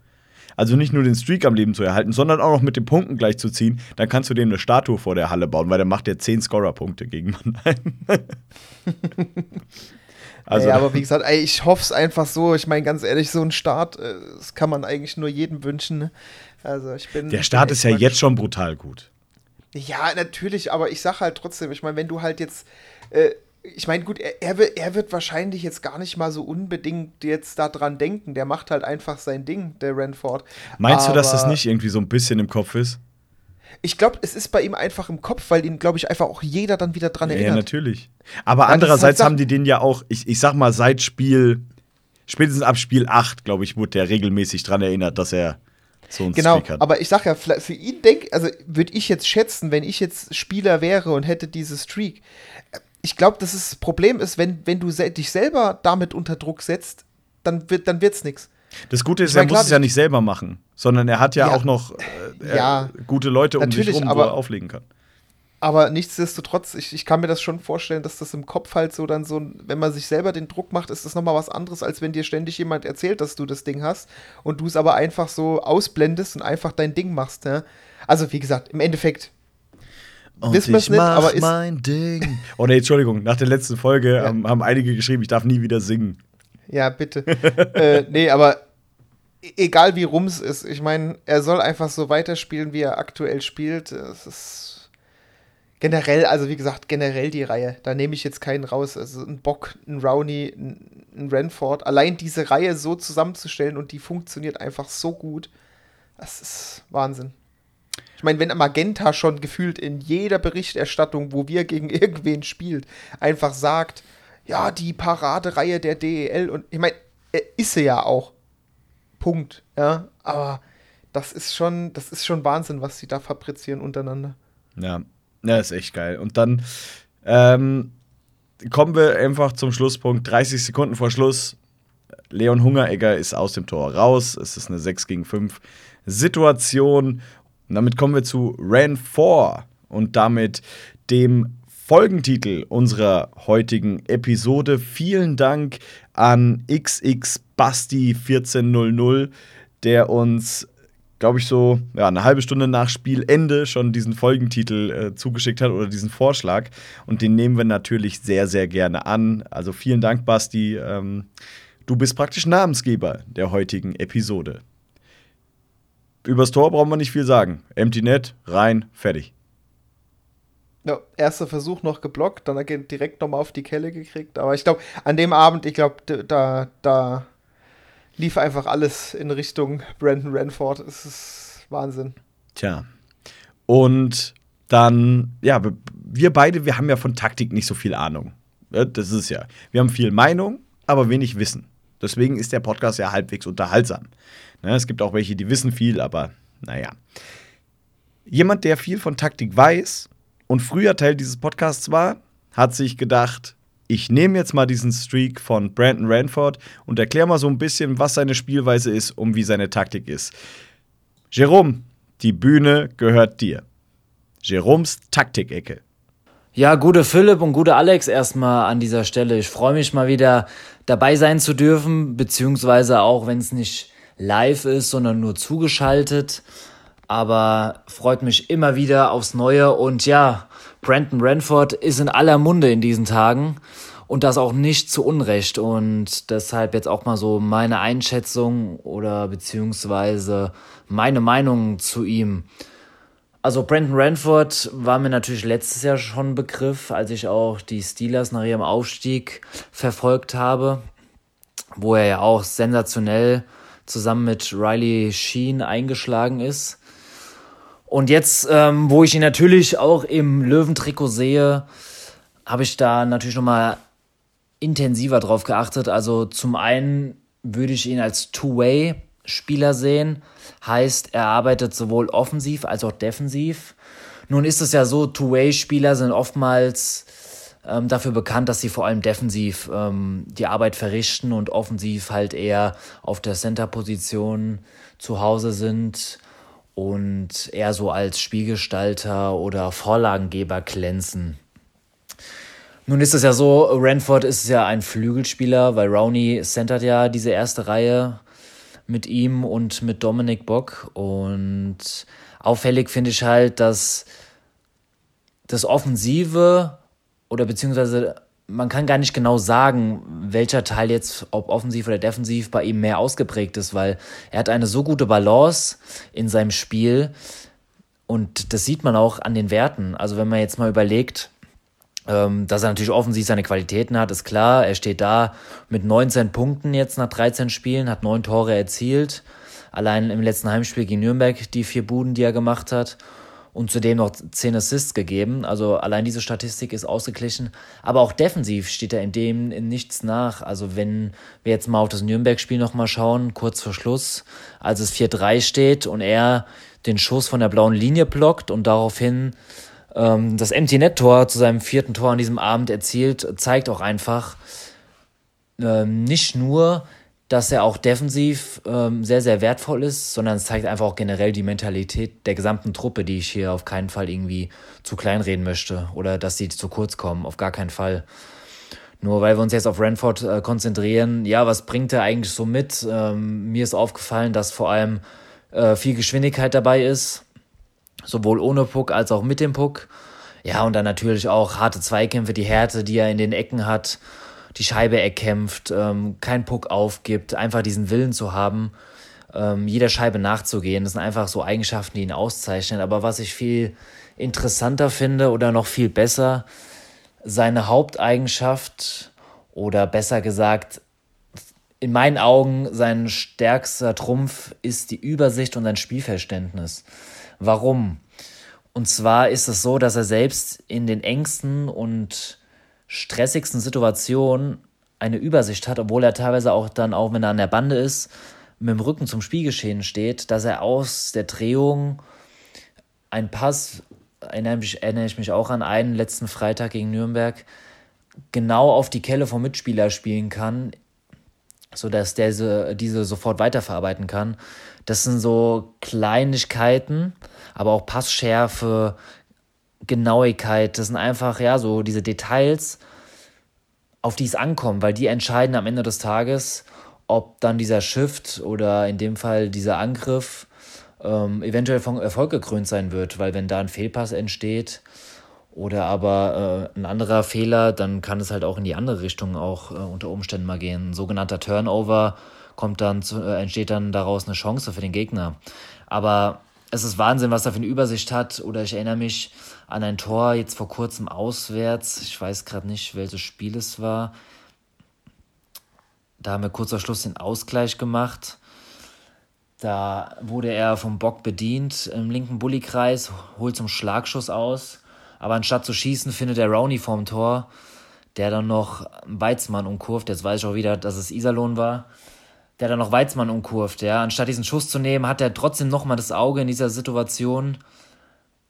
also nicht nur den Streak am Leben zu erhalten, sondern auch noch mit den Punkten gleich zu ziehen, dann kannst du dem eine Statue vor der Halle bauen, weil dann macht er 10 Scorer-Punkte gegen Mannheim. <laughs> also, ja, aber wie gesagt, ey, ich hoffe es einfach so. Ich meine, ganz ehrlich, so ein Start, äh, das kann man eigentlich nur jedem wünschen. Ne? Also ich bin. Der Start ist ja jetzt schon brutal gut. Ja, natürlich, aber ich sag halt trotzdem, ich meine, wenn du halt jetzt. Äh, ich meine, gut, er, er, wird, er wird wahrscheinlich jetzt gar nicht mal so unbedingt jetzt daran denken. Der macht halt einfach sein Ding, der Renford. Meinst Aber du, dass das nicht irgendwie so ein bisschen im Kopf ist? Ich glaube, es ist bei ihm einfach im Kopf, weil ihn, glaube ich, einfach auch jeder dann wieder dran erinnert. Ja, natürlich. Aber Weil andererseits halt haben die den ja auch, ich, ich sag mal, seit Spiel, spätestens ab Spiel 8, glaube ich, wurde der regelmäßig dran erinnert, dass er so einen genau, Streak hat. aber ich sag ja, für ihn denk, also würde ich jetzt schätzen, wenn ich jetzt Spieler wäre und hätte diese Streak, ich glaube, dass das Problem ist, wenn, wenn du se dich selber damit unter Druck setzt, dann wird dann wird's nichts. Das Gute ist, er muss es ja nicht selber machen, sondern er hat ja, ja auch noch äh, ja, gute Leute um sich rum, aber, wo er auflegen kann. Aber nichtsdestotrotz, ich, ich kann mir das schon vorstellen, dass das im Kopf halt so dann so, wenn man sich selber den Druck macht, ist das nochmal was anderes, als wenn dir ständig jemand erzählt, dass du das Ding hast und du es aber einfach so ausblendest und einfach dein Ding machst. Ja? Also, wie gesagt, im Endeffekt, und Wissen ich nicht, mach aber ist mein Ding. <laughs> Oh ne, Entschuldigung, nach der letzten Folge ja. haben, haben, einige geschrieben, ich darf nie wieder singen. Ja, bitte. <laughs> äh, nee, aber e-, egal wie rums ist, ich meine, er soll einfach so weiterspielen, wie er aktuell spielt. Es ist generell, also wie gesagt, generell die Reihe. Da nehme ich jetzt keinen raus. Also ein Bock, ein Rowney, ein, ein Renford. Allein diese Reihe so zusammenzustellen und die funktioniert einfach so gut. Das ist Wahnsinn. Ich meine, wenn Magenta schon gefühlt in jeder Berichterstattung, wo wir gegen <laughs> irgendwen spielt, einfach sagt, ja, die Paradereihe der DEL und ich meine, ist sie ja auch. Punkt, ja, aber das ist schon, das ist schon Wahnsinn, was sie da fabrizieren untereinander. Ja, ja, ist echt geil. Und dann ähm, kommen wir einfach zum Schlusspunkt. 30 Sekunden vor Schluss. Leon Hungeregger ist aus dem Tor raus. Es ist eine 6 gegen 5 Situation und damit kommen wir zu Ran 4 und damit dem Folgentitel unserer heutigen Episode. Vielen Dank an XX Basti 1400, der uns, glaube ich, so ja, eine halbe Stunde nach Spielende schon diesen Folgentitel äh, zugeschickt hat oder diesen Vorschlag. Und den nehmen wir natürlich sehr, sehr gerne an. Also vielen Dank, Basti. Ähm, du bist praktisch Namensgeber der heutigen Episode. Übers Tor brauchen wir nicht viel sagen. Empty Net, rein, fertig. Ja, erster Versuch noch geblockt, dann direkt nochmal auf die Kelle gekriegt. Aber ich glaube, an dem Abend, ich glaube, da, da lief einfach alles in Richtung Brandon Ranford. Es ist Wahnsinn. Tja. Und dann, ja, wir beide, wir haben ja von Taktik nicht so viel Ahnung. Das ist ja. Wir haben viel Meinung, aber wenig Wissen. Deswegen ist der Podcast ja halbwegs unterhaltsam. Ne, es gibt auch welche, die wissen viel, aber naja. Jemand, der viel von Taktik weiß und früher Teil dieses Podcasts war, hat sich gedacht, ich nehme jetzt mal diesen Streak von Brandon Ranford und erkläre mal so ein bisschen, was seine Spielweise ist und wie seine Taktik ist. Jerome, die Bühne gehört dir. Jeroms Taktikecke. Ja, gute Philipp und gute Alex erstmal an dieser Stelle. Ich freue mich mal wieder dabei sein zu dürfen, beziehungsweise auch wenn es nicht live ist, sondern nur zugeschaltet. Aber freut mich immer wieder aufs Neue. Und ja, Brandon Ranford ist in aller Munde in diesen Tagen. Und das auch nicht zu Unrecht. Und deshalb jetzt auch mal so meine Einschätzung oder beziehungsweise meine Meinung zu ihm. Also Brandon Ranford war mir natürlich letztes Jahr schon Begriff, als ich auch die Steelers nach ihrem Aufstieg verfolgt habe, wo er ja auch sensationell zusammen mit Riley Sheen eingeschlagen ist. Und jetzt, ähm, wo ich ihn natürlich auch im Löwentrikot sehe, habe ich da natürlich nochmal intensiver drauf geachtet. Also zum einen würde ich ihn als Two-Way-Spieler sehen. Heißt, er arbeitet sowohl offensiv als auch defensiv. Nun ist es ja so, Two-Way-Spieler sind oftmals ähm, dafür bekannt, dass sie vor allem defensiv ähm, die Arbeit verrichten und offensiv halt eher auf der Center-Position zu Hause sind und eher so als Spielgestalter oder Vorlagengeber glänzen. Nun ist es ja so, Ranford ist ja ein Flügelspieler, weil Rowney centert ja diese erste Reihe mit ihm und mit Dominic Bock. Und auffällig finde ich halt, dass das Offensive oder beziehungsweise man kann gar nicht genau sagen, welcher Teil jetzt, ob offensiv oder defensiv, bei ihm mehr ausgeprägt ist, weil er hat eine so gute Balance in seinem Spiel und das sieht man auch an den Werten. Also wenn man jetzt mal überlegt, ähm, dass er natürlich offensiv seine Qualitäten hat, ist klar. Er steht da mit 19 Punkten jetzt nach 13 Spielen, hat neun Tore erzielt. Allein im letzten Heimspiel gegen Nürnberg die vier Buden, die er gemacht hat und zudem noch 10 Assists gegeben. Also allein diese Statistik ist ausgeglichen. Aber auch defensiv steht er in dem in nichts nach. Also wenn wir jetzt mal auf das Nürnberg-Spiel nochmal schauen, kurz vor Schluss, als es 4-3 steht und er den Schuss von der blauen Linie blockt und daraufhin ähm, das Empty Net Tor zu seinem vierten Tor an diesem Abend erzielt, zeigt auch einfach ähm, nicht nur, dass er auch defensiv ähm, sehr, sehr wertvoll ist, sondern es zeigt einfach auch generell die Mentalität der gesamten Truppe, die ich hier auf keinen Fall irgendwie zu klein reden möchte oder dass sie zu kurz kommen, auf gar keinen Fall. Nur weil wir uns jetzt auf Ranford äh, konzentrieren, ja, was bringt er eigentlich so mit? Ähm, mir ist aufgefallen, dass vor allem äh, viel Geschwindigkeit dabei ist, sowohl ohne Puck als auch mit dem Puck. Ja, und dann natürlich auch harte Zweikämpfe, die Härte, die er in den Ecken hat die Scheibe erkämpft, ähm, kein Puck aufgibt, einfach diesen Willen zu haben, ähm, jeder Scheibe nachzugehen. Das sind einfach so Eigenschaften, die ihn auszeichnen. Aber was ich viel interessanter finde oder noch viel besser, seine Haupteigenschaft oder besser gesagt, in meinen Augen sein stärkster Trumpf ist die Übersicht und sein Spielverständnis. Warum? Und zwar ist es so, dass er selbst in den engsten und stressigsten Situationen eine Übersicht hat, obwohl er teilweise auch dann, auch wenn er an der Bande ist, mit dem Rücken zum Spielgeschehen steht, dass er aus der Drehung ein Pass, erinnere, mich, erinnere ich mich auch an einen letzten Freitag gegen Nürnberg, genau auf die Kelle vom Mitspieler spielen kann, sodass der diese, diese sofort weiterverarbeiten kann. Das sind so Kleinigkeiten, aber auch Passschärfe, Genauigkeit, das sind einfach, ja, so diese Details, auf die es ankommt, weil die entscheiden am Ende des Tages, ob dann dieser Shift oder in dem Fall dieser Angriff ähm, eventuell von Erfolg gekrönt sein wird, weil wenn da ein Fehlpass entsteht Oder aber äh, ein anderer Fehler, dann kann es halt auch in die andere Richtung auch äh, unter Umständen mal gehen. Ein sogenannter Turnover kommt dann zu, äh, entsteht dann daraus eine Chance für den Gegner. Aber es ist Wahnsinn, was er für eine Übersicht hat. Oder ich erinnere mich an ein Tor jetzt vor kurzem auswärts. Ich weiß gerade nicht, welches Spiel es war. Da haben wir kurz vor Schluss den Ausgleich gemacht. Da wurde er vom Bock bedient im linken Bullykreis, holt zum Schlagschuss aus. Aber anstatt zu schießen, findet der Rowney vorm Tor, der dann noch Weizmann umkurvt. Jetzt weiß ich auch wieder, dass es Iserlohn war. Der dann noch Weizmann umkurvt, ja. Anstatt diesen Schuss zu nehmen, hat er trotzdem nochmal das Auge in dieser Situation,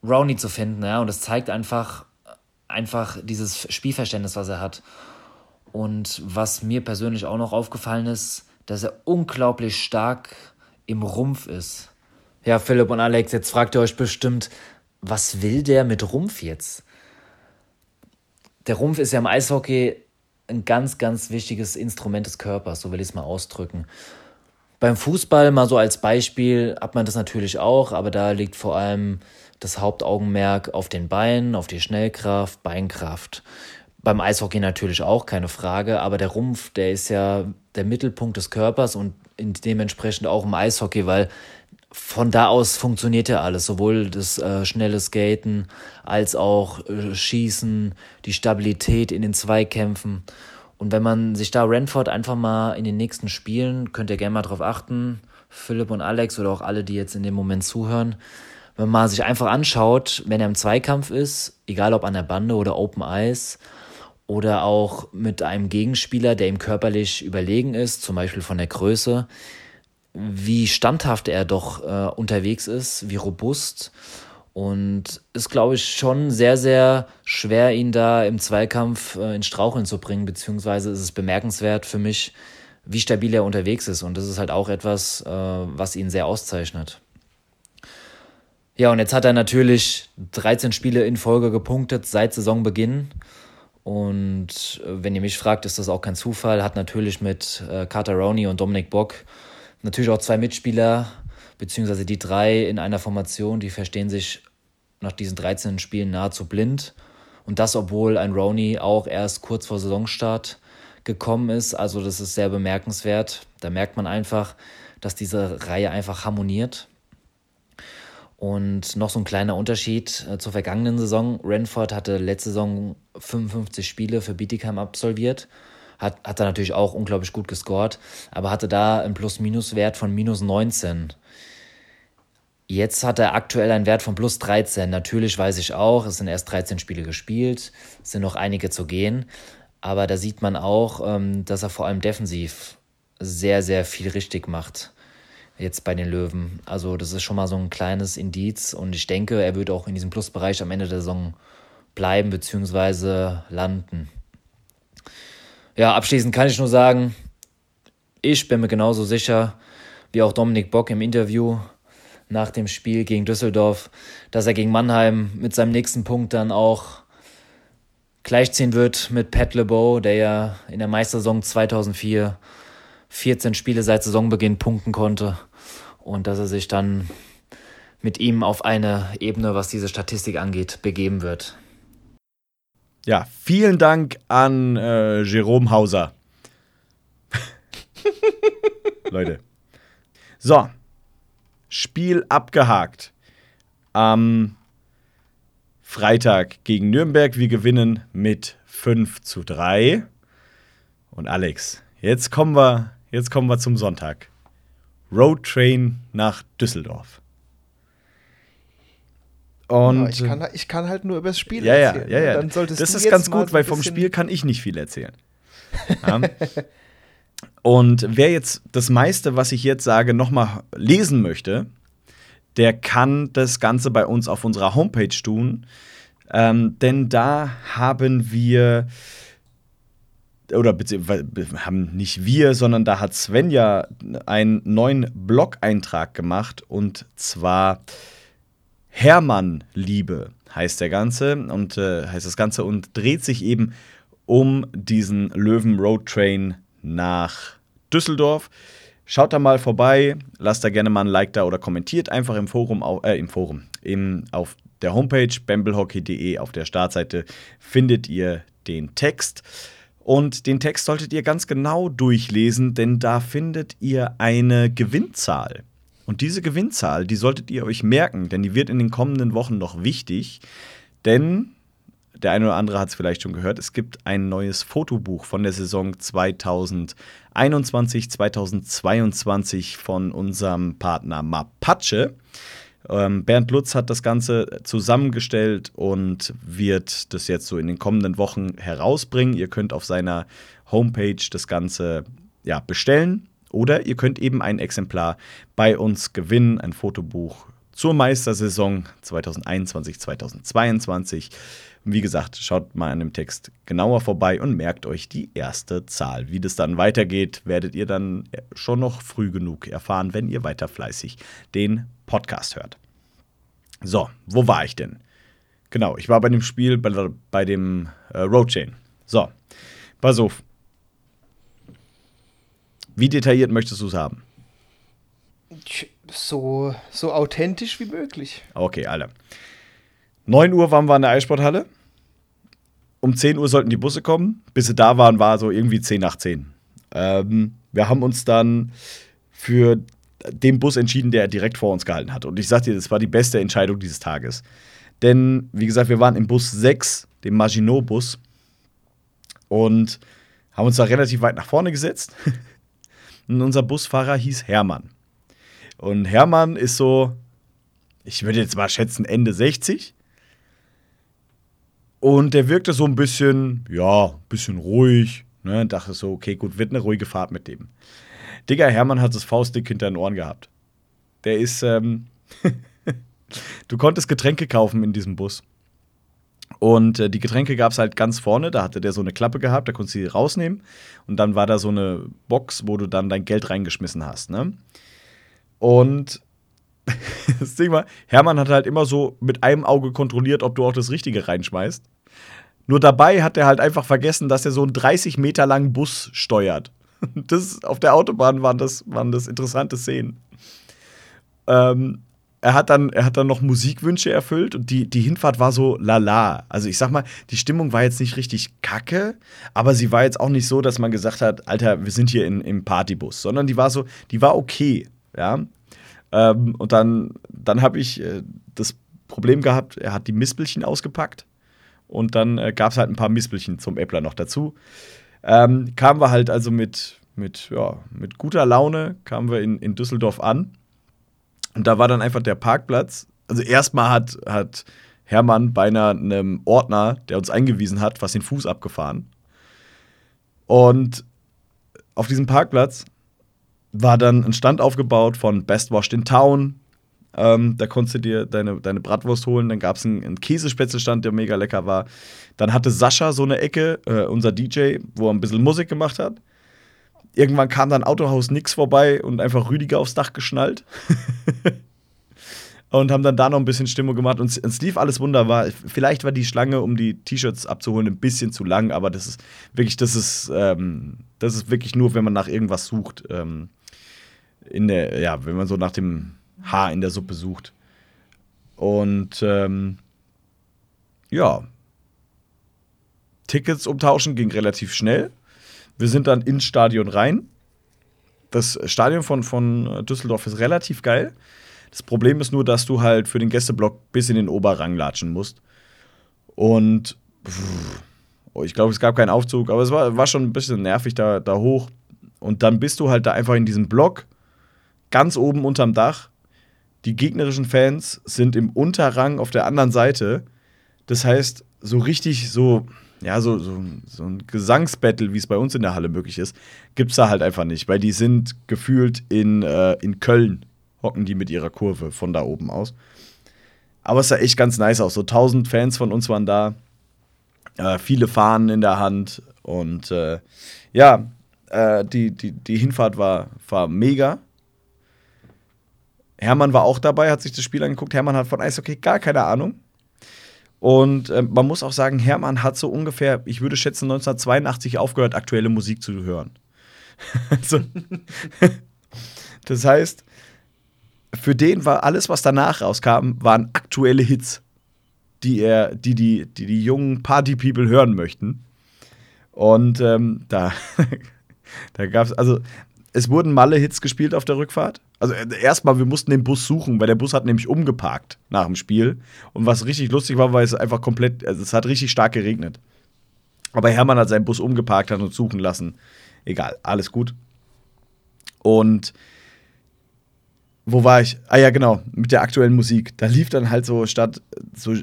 Rowney zu finden, ja. Und das zeigt einfach, einfach dieses Spielverständnis, was er hat. Und was mir persönlich auch noch aufgefallen ist, dass er unglaublich stark im Rumpf ist. Ja, Philipp und Alex, jetzt fragt ihr euch bestimmt, was will der mit Rumpf jetzt? Der Rumpf ist ja im Eishockey ein ganz, ganz wichtiges Instrument des Körpers, so will ich es mal ausdrücken. Beim Fußball, mal so als Beispiel, hat man das natürlich auch, aber da liegt vor allem das Hauptaugenmerk auf den Beinen, auf die Schnellkraft, Beinkraft. Beim Eishockey natürlich auch, keine Frage, aber der Rumpf, der ist ja der Mittelpunkt des Körpers und dementsprechend auch im Eishockey, weil von da aus funktioniert ja alles, sowohl das äh, schnelle Skaten als auch äh, Schießen, die Stabilität in den Zweikämpfen. Und wenn man sich da Renford einfach mal in den nächsten Spielen, könnt ihr gerne mal drauf achten, Philipp und Alex oder auch alle, die jetzt in dem Moment zuhören, wenn man sich einfach anschaut, wenn er im Zweikampf ist, egal ob an der Bande oder Open Ice, oder auch mit einem Gegenspieler, der ihm körperlich überlegen ist, zum Beispiel von der Größe, wie standhaft er doch äh, unterwegs ist, wie robust. Und ist, glaube ich, schon sehr, sehr schwer, ihn da im Zweikampf äh, in Straucheln zu bringen, beziehungsweise ist es bemerkenswert für mich, wie stabil er unterwegs ist. Und das ist halt auch etwas, äh, was ihn sehr auszeichnet. Ja, und jetzt hat er natürlich 13 Spiele in Folge gepunktet seit Saisonbeginn. Und äh, wenn ihr mich fragt, ist das auch kein Zufall. Hat natürlich mit äh, Carter Roney und Dominic Bock Natürlich auch zwei Mitspieler, beziehungsweise die drei in einer Formation, die verstehen sich nach diesen 13 Spielen nahezu blind. Und das, obwohl ein Roney auch erst kurz vor Saisonstart gekommen ist. Also das ist sehr bemerkenswert. Da merkt man einfach, dass diese Reihe einfach harmoniert. Und noch so ein kleiner Unterschied äh, zur vergangenen Saison. Renford hatte letzte Saison 55 Spiele für Bietigheim absolviert hat, hat er natürlich auch unglaublich gut gescored, aber hatte da einen Plus-Minus-Wert von minus 19. Jetzt hat er aktuell einen Wert von plus 13. Natürlich weiß ich auch, es sind erst 13 Spiele gespielt, es sind noch einige zu gehen, aber da sieht man auch, ähm, dass er vor allem defensiv sehr, sehr viel richtig macht. Jetzt bei den Löwen. Also, das ist schon mal so ein kleines Indiz und ich denke, er wird auch in diesem Plusbereich am Ende der Saison bleiben bzw. landen. Ja, abschließend kann ich nur sagen, ich bin mir genauso sicher wie auch Dominik Bock im Interview nach dem Spiel gegen Düsseldorf, dass er gegen Mannheim mit seinem nächsten Punkt dann auch gleichziehen wird mit Pat LeBeau, der ja in der Meistersaison 2004 14 Spiele seit Saisonbeginn punkten konnte und dass er sich dann mit ihm auf eine Ebene, was diese Statistik angeht, begeben wird. Ja, vielen Dank an äh, Jerome Hauser. <laughs> Leute. So. Spiel abgehakt. Am Freitag gegen Nürnberg. Wir gewinnen mit 5 zu 3. Und Alex, jetzt kommen wir, jetzt kommen wir zum Sonntag. Road Train nach Düsseldorf. Und ja, ich, kann, ich kann halt nur über das Spiel ja, erzählen. Ja, ja, ja. Solltest das ist ganz gut, weil vom Spiel kann ich nicht viel erzählen. Ja. <laughs> Und wer jetzt das meiste, was ich jetzt sage, nochmal lesen möchte, der kann das Ganze bei uns auf unserer Homepage tun. Ähm, denn da haben wir, oder haben nicht wir, sondern da hat Svenja einen neuen Blog-Eintrag gemacht. Und zwar Hermann-Liebe heißt der Ganze und äh, heißt das Ganze und dreht sich eben um diesen Löwen Road Train nach Düsseldorf. Schaut da mal vorbei, lasst da gerne mal ein Like da oder kommentiert einfach im Forum, äh, im Forum, im, auf der Homepage bamblehockey.de auf der Startseite findet ihr den Text. Und den Text solltet ihr ganz genau durchlesen, denn da findet ihr eine Gewinnzahl. Und diese Gewinnzahl, die solltet ihr euch merken, denn die wird in den kommenden Wochen noch wichtig. Denn der eine oder andere hat es vielleicht schon gehört, es gibt ein neues Fotobuch von der Saison 2021, 2022 von unserem Partner Mapache. Ähm, Bernd Lutz hat das Ganze zusammengestellt und wird das jetzt so in den kommenden Wochen herausbringen. Ihr könnt auf seiner Homepage das Ganze ja, bestellen oder ihr könnt eben ein Exemplar bei uns gewinnen, ein Fotobuch zur Meistersaison 2021-2022. Wie gesagt, schaut mal an dem Text genauer vorbei und merkt euch die erste Zahl. Wie das dann weitergeht, werdet ihr dann schon noch früh genug erfahren, wenn ihr weiter fleißig den Podcast hört. So, wo war ich denn? Genau, ich war bei dem Spiel, bei, bei dem äh, Roadchain. So, pass auf. Wie detailliert möchtest du es haben? So, so authentisch wie möglich. Okay, alle. 9 Uhr waren wir in der Eissporthalle. Um 10 Uhr sollten die Busse kommen. Bis sie da waren, war so irgendwie 10 nach 10. Ähm, wir haben uns dann für den Bus entschieden, der direkt vor uns gehalten hat. Und ich sag dir, das war die beste Entscheidung dieses Tages. Denn, wie gesagt, wir waren im Bus 6, dem Maginot-Bus. Und haben uns da relativ weit nach vorne gesetzt. <laughs> Und unser Busfahrer hieß Hermann. Und Hermann ist so, ich würde jetzt mal schätzen, Ende 60. Und der wirkte so ein bisschen, ja, ein bisschen ruhig. Ne? Dachte so, okay, gut, wird eine ruhige Fahrt mit dem. Digga, Hermann hat das Faustdick hinter den Ohren gehabt. Der ist, ähm, <laughs> du konntest Getränke kaufen in diesem Bus. Und äh, die Getränke gab es halt ganz vorne, da hatte der so eine Klappe gehabt, da konntest du sie rausnehmen. Und dann war da so eine Box, wo du dann dein Geld reingeschmissen hast. Ne? Und <laughs> das Ding war, Hermann hat halt immer so mit einem Auge kontrolliert, ob du auch das Richtige reinschmeißt. Nur dabei hat er halt einfach vergessen, dass er so einen 30 Meter langen Bus steuert. <laughs> Das, auf der Autobahn waren das, waren das interessante Szenen. Ähm, er hat, dann, er hat dann noch Musikwünsche erfüllt und die, die Hinfahrt war so lala. Also ich sag mal, die Stimmung war jetzt nicht richtig kacke, aber sie war jetzt auch nicht so, dass man gesagt hat, Alter, wir sind hier in, im Partybus, sondern die war so, die war okay, ja. Ähm, und dann, dann habe ich äh, das Problem gehabt, er hat die Mispelchen ausgepackt und dann äh, gab es halt ein paar Mispelchen zum Äppler noch dazu. Ähm, kamen wir halt also mit, mit, ja, mit guter Laune, kamen wir in, in Düsseldorf an. Und da war dann einfach der Parkplatz. Also erstmal hat, hat Hermann beinahe einem Ordner, der uns eingewiesen hat, fast den Fuß abgefahren. Und auf diesem Parkplatz war dann ein Stand aufgebaut von Best Washed in Town. Ähm, da konntest du dir deine, deine Bratwurst holen. Dann gab es einen, einen Käsespätzlestand, der mega lecker war. Dann hatte Sascha so eine Ecke, äh, unser DJ, wo er ein bisschen Musik gemacht hat. Irgendwann kam dann Autohaus Nix vorbei und einfach Rüdiger aufs Dach geschnallt. <laughs> und haben dann da noch ein bisschen Stimmung gemacht und es lief alles wunderbar. Vielleicht war die Schlange, um die T-Shirts abzuholen, ein bisschen zu lang, aber das ist wirklich, das ist, ähm, das ist wirklich nur, wenn man nach irgendwas sucht. Ähm, in der, ja, wenn man so nach dem Haar in der Suppe sucht. Und ähm, ja, Tickets umtauschen ging relativ schnell. Wir sind dann ins Stadion rein. Das Stadion von, von Düsseldorf ist relativ geil. Das Problem ist nur, dass du halt für den Gästeblock bis in den Oberrang latschen musst. Und pff, oh, ich glaube, es gab keinen Aufzug, aber es war, war schon ein bisschen nervig da, da hoch. Und dann bist du halt da einfach in diesem Block, ganz oben unterm Dach. Die gegnerischen Fans sind im Unterrang auf der anderen Seite. Das heißt, so richtig so ja, so, so, so ein Gesangsbattle, wie es bei uns in der Halle möglich ist, gibt es da halt einfach nicht, weil die sind gefühlt in, äh, in Köln, hocken die mit ihrer Kurve von da oben aus. Aber es sah echt ganz nice aus. So 1000 Fans von uns waren da, äh, viele Fahnen in der Hand und äh, ja, äh, die, die, die Hinfahrt war, war mega. Hermann war auch dabei, hat sich das Spiel angeguckt. Hermann hat von Eishockey gar keine Ahnung. Und äh, man muss auch sagen, Hermann hat so ungefähr, ich würde schätzen, 1982 aufgehört, aktuelle Musik zu hören. <laughs> also, <laughs> das heißt, für den war alles, was danach rauskam, waren aktuelle Hits. die er, die, die, die, die jungen Party-People hören möchten. Und ähm, da, <laughs> da gab es, also es wurden Malle-Hits gespielt auf der Rückfahrt. Also äh, erstmal, wir mussten den Bus suchen, weil der Bus hat nämlich umgeparkt nach dem Spiel. Und was richtig lustig war, weil es einfach komplett, also es hat richtig stark geregnet. Aber Hermann hat seinen Bus umgeparkt, hat uns suchen lassen. Egal, alles gut. Und wo war ich? Ah ja, genau, mit der aktuellen Musik. Da lief dann halt so statt so,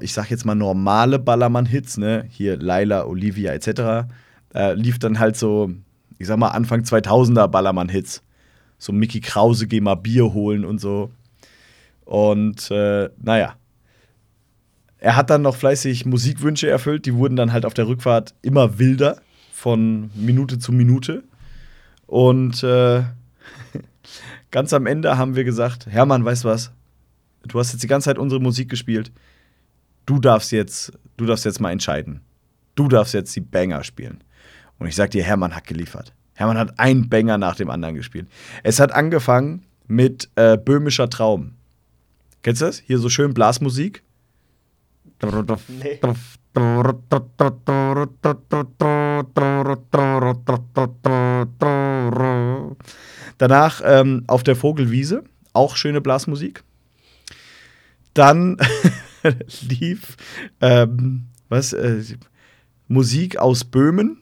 ich sag jetzt mal normale Ballermann-Hits, ne, hier Laila, Olivia etc., äh, lief dann halt so, ich sag mal Anfang 2000er Ballermann-Hits. So Mickey Krause, geh mal Bier holen und so. Und äh, naja, er hat dann noch fleißig Musikwünsche erfüllt, die wurden dann halt auf der Rückfahrt immer wilder von Minute zu Minute. Und äh, <laughs> ganz am Ende haben wir gesagt, Hermann, weißt du was? Du hast jetzt die ganze Zeit unsere Musik gespielt. Du darfst jetzt, du darfst jetzt mal entscheiden. Du darfst jetzt die Banger spielen. Und ich sag dir, Hermann hat geliefert. Hermann hat einen Banger nach dem anderen gespielt. Es hat angefangen mit äh, Böhmischer Traum. Kennst du das? Hier so schön Blasmusik. Nee. Danach ähm, auf der Vogelwiese, auch schöne Blasmusik. Dann <laughs> lief ähm, was, äh, Musik aus Böhmen.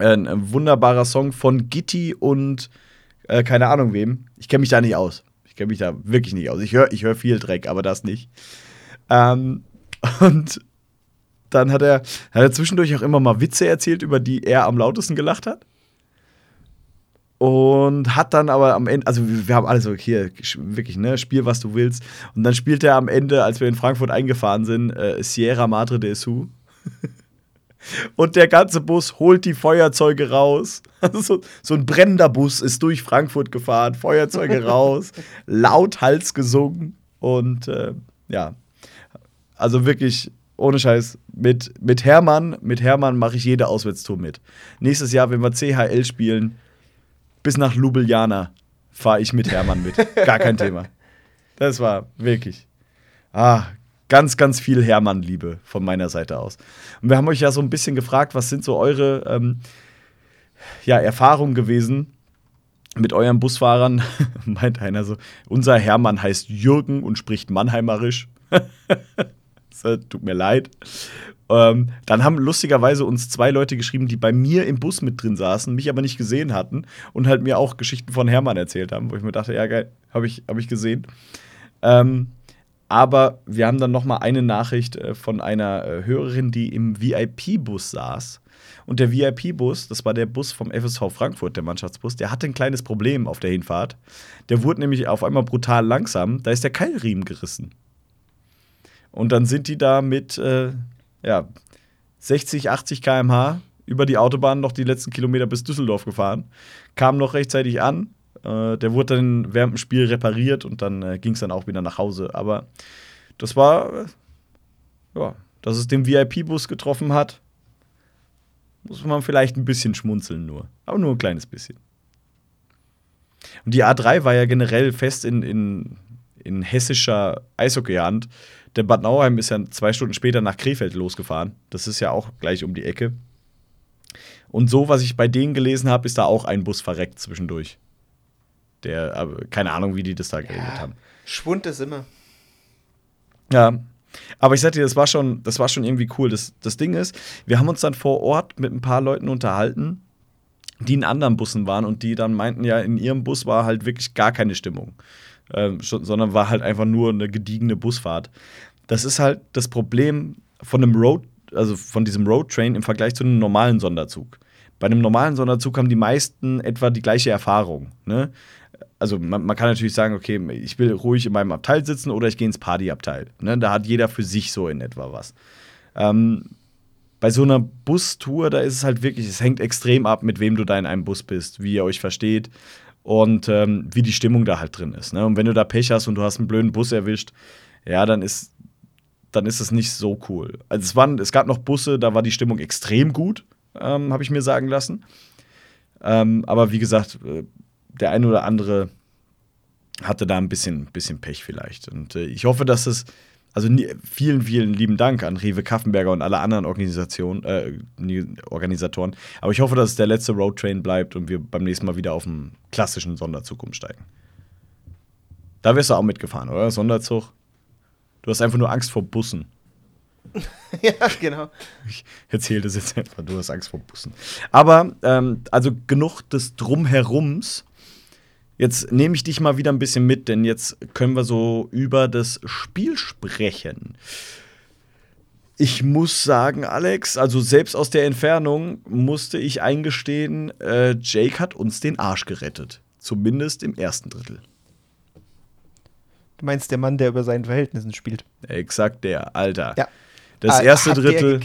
Ein, wunderbarer Song von Gitti und äh, keine Ahnung wem. Ich kenne mich da nicht aus. Ich kenne mich da wirklich nicht aus. Ich höre ich hör viel Dreck, aber das nicht. Ähm, <laughs> und dann hat er, hat er zwischendurch auch immer mal Witze erzählt, über die er am lautesten gelacht hat. Und hat dann aber am Ende, also wir haben alle so, hier, wirklich, ne, spiel, was du willst. Und dann spielt er am Ende, als wir in Frankfurt eingefahren sind, äh, Sierra Madre de Jesús. <laughs> Und der ganze Bus holt die Feuerzeuge raus. Also <laughs> so, so, ein brennender Bus ist durch Frankfurt gefahren, Feuerzeuge <laughs> raus, laut Hals gesungen. Und äh, ja, also wirklich ohne Scheiß, mit, mit Hermann, mit Hermann mache ich jede Auswärtstour mit. Nächstes Jahr, wenn wir CHL spielen, bis nach Ljubljana fahre ich mit Hermann mit. Gar kein Thema. Das war wirklich. Ah, ganz, ganz viel Hermann-Liebe von meiner Seite aus. Und wir haben euch ja so ein bisschen gefragt, was sind so eure ähm, ja, Erfahrungen gewesen mit euren Busfahrern? <laughs> Meint einer so, unser Hermann heißt Jürgen und spricht Mannheimerisch. <laughs> tut mir leid. Ähm, dann haben lustigerweise uns zwei Leute geschrieben, die bei mir im Bus mit drin saßen, mich aber nicht gesehen hatten und halt mir auch Geschichten von Hermann erzählt haben, wo ich mir dachte, ja geil, habe ich, hab ich gesehen. Ähm, aber wir haben dann noch mal eine Nachricht äh, von einer äh, Hörerin, die im VIP-Bus saß. Und der VIP-Bus, das war der Bus vom FSV Frankfurt, der Mannschaftsbus, der hatte ein kleines Problem auf der Hinfahrt. Der wurde nämlich auf einmal brutal langsam. Da ist der Keilriemen gerissen. Und dann sind die da mit äh, ja, 60, 80 km/h über die Autobahn noch die letzten Kilometer bis Düsseldorf gefahren. Kam noch rechtzeitig an. Äh, der wurde dann während dem Spiel repariert und dann äh, ging es dann auch wieder nach Hause. Aber das war, äh, ja, dass es den VIP-Bus getroffen hat, muss man vielleicht ein bisschen schmunzeln nur. Aber nur ein kleines bisschen. Und die A3 war ja generell fest in, in, in hessischer Eishockeyhand. Der Bad Nauheim ist ja zwei Stunden später nach Krefeld losgefahren. Das ist ja auch gleich um die Ecke. Und so, was ich bei denen gelesen habe, ist da auch ein Bus verreckt zwischendurch. Der, aber keine Ahnung, wie die das da geregelt ja, haben. Schwund ist immer. Ja. Aber ich sagte dir, das war schon, das war schon irgendwie cool. Das, das Ding ist, wir haben uns dann vor Ort mit ein paar Leuten unterhalten, die in anderen Bussen waren und die dann meinten, ja, in ihrem Bus war halt wirklich gar keine Stimmung ähm, sondern war halt einfach nur eine gediegene Busfahrt. Das ist halt das Problem von einem Road, also von diesem Roadtrain im Vergleich zu einem normalen Sonderzug. Bei einem normalen Sonderzug haben die meisten etwa die gleiche Erfahrung. Ne? Also man, man, kann natürlich sagen, okay, ich will ruhig in meinem Abteil sitzen oder ich gehe ins Partyabteil. Ne? Da hat jeder für sich so in etwa was. Ähm, bei so einer Bustour, da ist es halt wirklich, es hängt extrem ab, mit wem du da in einem Bus bist, wie ihr euch versteht und ähm, wie die Stimmung da halt drin ist. Ne? Und wenn du da Pech hast und du hast einen blöden Bus erwischt, ja, dann ist, dann ist es nicht so cool. Also es, waren, es gab noch Busse, da war die Stimmung extrem gut, ähm, habe ich mir sagen lassen. Ähm, aber wie gesagt, äh, der eine oder andere hatte da ein bisschen, bisschen Pech vielleicht. Und äh, ich hoffe, dass es also vielen, vielen lieben Dank an Rewe Kaffenberger und alle anderen Organisationen, äh, Organisatoren. Aber ich hoffe, dass es der letzte Roadtrain bleibt und wir beim nächsten Mal wieder auf einen klassischen Sonderzug umsteigen. Da wirst du auch mitgefahren, oder? Sonderzug? Du hast einfach nur Angst vor Bussen. <laughs> ja, genau. Ich erzähle das jetzt einfach, du hast Angst vor Bussen. Aber, ähm, also genug des Drumherums. Jetzt nehme ich dich mal wieder ein bisschen mit, denn jetzt können wir so über das Spiel sprechen. Ich muss sagen, Alex, also selbst aus der Entfernung musste ich eingestehen, äh, Jake hat uns den Arsch gerettet. Zumindest im ersten Drittel. Du meinst der Mann, der über seinen Verhältnissen spielt. Exakt der, Alter. Ja. Das Ah, erste Drittel,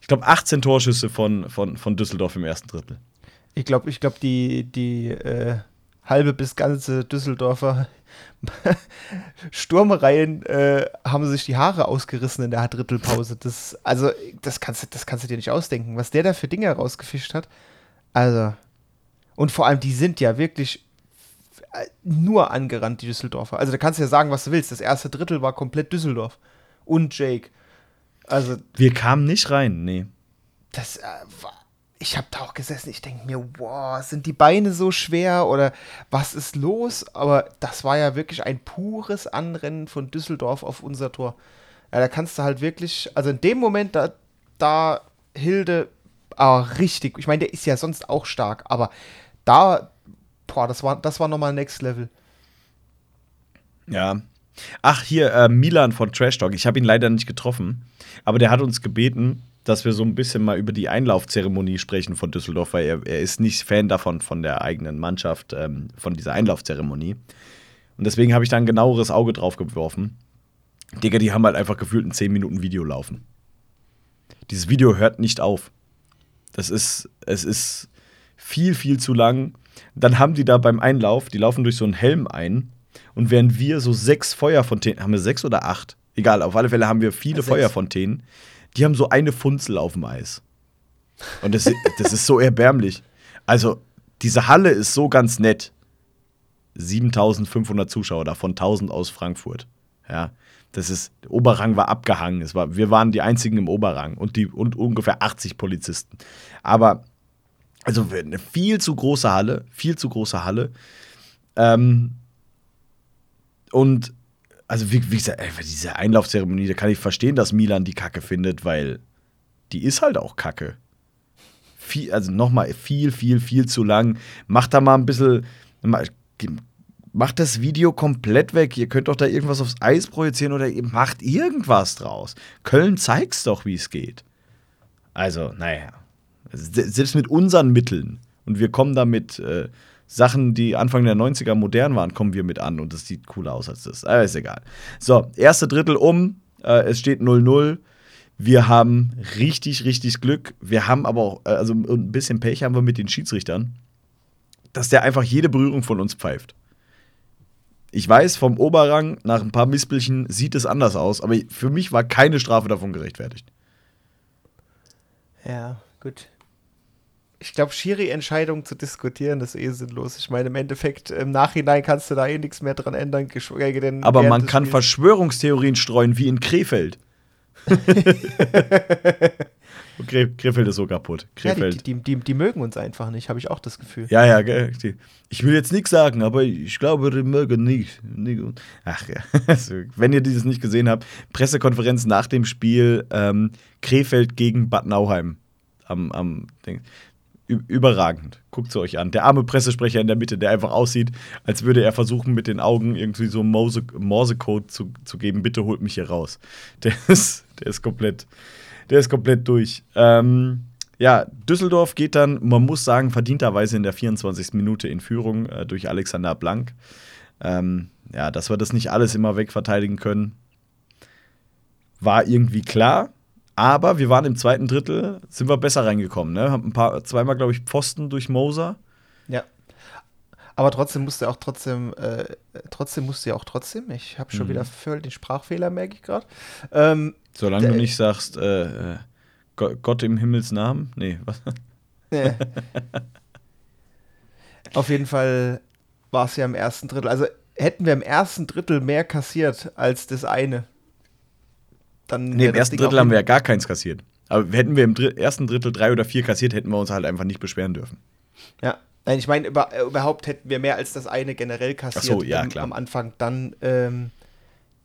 ich glaube 18 Torschüsse von, von, von Düsseldorf im ersten Drittel. Ich glaube, ich glaub, die, die äh, halbe bis ganze Düsseldorfer <laughs> Sturmreihen äh, haben sich die Haare ausgerissen in der Drittelpause. Das, also, das kannst, du- das kannst du dir nicht ausdenken, was der da für Dinge rausgefischt hat. Also, und vor allem, die sind ja wirklich äh, nur angerannt, die Düsseldorfer. Also, da kannst du ja sagen, was du willst. Das erste Drittel war komplett Düsseldorf. Und Jake. Also, Wir kamen nicht rein, nee. das äh, war, ich habe da auch gesessen, ich denke mir, wow, sind die Beine so schwer oder was ist los? Aber das war ja wirklich ein pures Anrennen von Düsseldorf auf unser Tor. Ja, da kannst du halt wirklich, also in dem Moment, da, da Hilde, ah, richtig, ich meine, der ist ja sonst auch stark, aber da, boah, das war, das war nochmal Next Level. Ja. Ach, hier, äh, Milan von Trash Talk. Ich habe ihn leider nicht getroffen, aber der hat uns gebeten, dass wir so ein bisschen mal über die Einlaufzeremonie sprechen von Düsseldorf, weil er, er ist nicht Fan davon, von der eigenen Mannschaft, ähm, von dieser Einlaufzeremonie. Und deswegen habe ich da ein genaueres Auge drauf geworfen. Digga, die haben halt einfach gefühlt ein 10 Minuten Video laufen. Dieses Video hört nicht auf. Das ist, es ist viel, viel zu lang. Dann haben die da beim Einlauf, die laufen durch so einen Helm ein. Und während wir so sechs Feuerfontänen, haben wir sechs oder acht? Egal, auf alle Fälle haben wir viele Sechs. Feuerfontänen. Die haben so eine Funzel auf dem Eis. Und das, das ist so erbärmlich. Also, diese Halle ist so ganz nett. 7500 Zuschauer, davon 1000 aus Frankfurt. Ja, das ist, der Oberrang war abgehangen. Es war, wir waren die einzigen im Oberrang und, die, und ungefähr 80 Polizisten. Aber, also eine viel zu große Halle, viel zu große Halle. Ähm, und, also wie, wie gesagt, einfach diese Einlaufzeremonie, da kann ich verstehen, dass Milan die Kacke findet, weil die ist halt auch Kacke. Viel, also nochmal viel, viel, viel zu lang. Macht da mal ein bisschen, ma- macht das Video komplett weg. Ihr könnt doch da irgendwas aufs Eis projizieren oder ihr macht irgendwas draus. Köln zeigt's doch, wie es geht. Also, naja. Se- Selbst mit unseren Mitteln und wir kommen da mit äh, Sachen, die Anfang der 90er modern waren, kommen wir mit an und das sieht cooler aus als das. Aber ist egal. So, erste Drittel um. Äh, es steht 0-0. Wir haben richtig, richtig Glück. Wir haben aber auch, äh, also ein bisschen Pech haben wir mit den Schiedsrichtern, dass der einfach jede Berührung von uns pfeift. Ich weiß, vom Oberrang nach ein paar Mispelchen sieht es anders aus, aber für mich war keine Strafe davon gerechtfertigt. Ja, gut. Ich glaube, Schiri-Entscheidungen zu diskutieren ist eh sinnlos. Ich meine, im Endeffekt, im Nachhinein kannst du da eh nichts mehr dran ändern. geschweige denn Aber man kann Spiels. Verschwörungstheorien streuen, wie in Krefeld. <laughs> Kre Krefeld ist so kaputt. Ja, die, Krefeld. die, die, die mögen uns einfach nicht, habe ich auch das Gefühl. Ja, ja, gell, ich will jetzt nichts sagen, aber ich glaube, die mögen nicht. nicht. Ach ja, <laughs> also, wenn ihr dieses nicht gesehen habt, Pressekonferenz nach dem Spiel ähm, Krefeld gegen Bad Nauheim. Am, am Ding. Überragend. Guckt es euch an. Der arme Pressesprecher in der Mitte, der einfach aussieht, als würde er versuchen, mit den Augen irgendwie so Morse- Morsecode zu, zu geben. Bitte holt mich hier raus. <laughs> Der ist, der ist komplett, der ist komplett durch. Ähm, ja, Düsseldorf geht dann, man muss sagen, verdienterweise in der 24. Minute in Führung äh, durch Alexander Blank. Ähm, ja, dass wir das nicht alles immer wegverteidigen können, war irgendwie klar. Aber wir waren im zweiten Drittel, sind wir besser reingekommen. Ne? Haben ein paar, zweimal, glaube ich, Pfosten durch Moser. Ja. Aber trotzdem musste auch trotzdem, äh, trotzdem musste ja auch trotzdem, ich habe schon Mhm. wieder voll den Sprachfehler, merke ich gerade. Ähm, Solange du nicht sagst, äh, äh, Go- Gott im Himmels Namen. Nee, was? <laughs> Nee. Auf jeden Fall war es ja im ersten Drittel. Also hätten wir im ersten Drittel mehr kassiert als das eine, dann. Nee, im ersten Drittel haben wir ja gar keins kassiert. Aber hätten wir im Dr ersten Drittel drei oder vier kassiert, hätten wir uns halt einfach nicht beschweren dürfen. Ja. Nein, ich meine, über, äh, überhaupt hätten wir mehr als das eine generell kassiert Ach so, ja, am, klar. am Anfang, dann, ähm,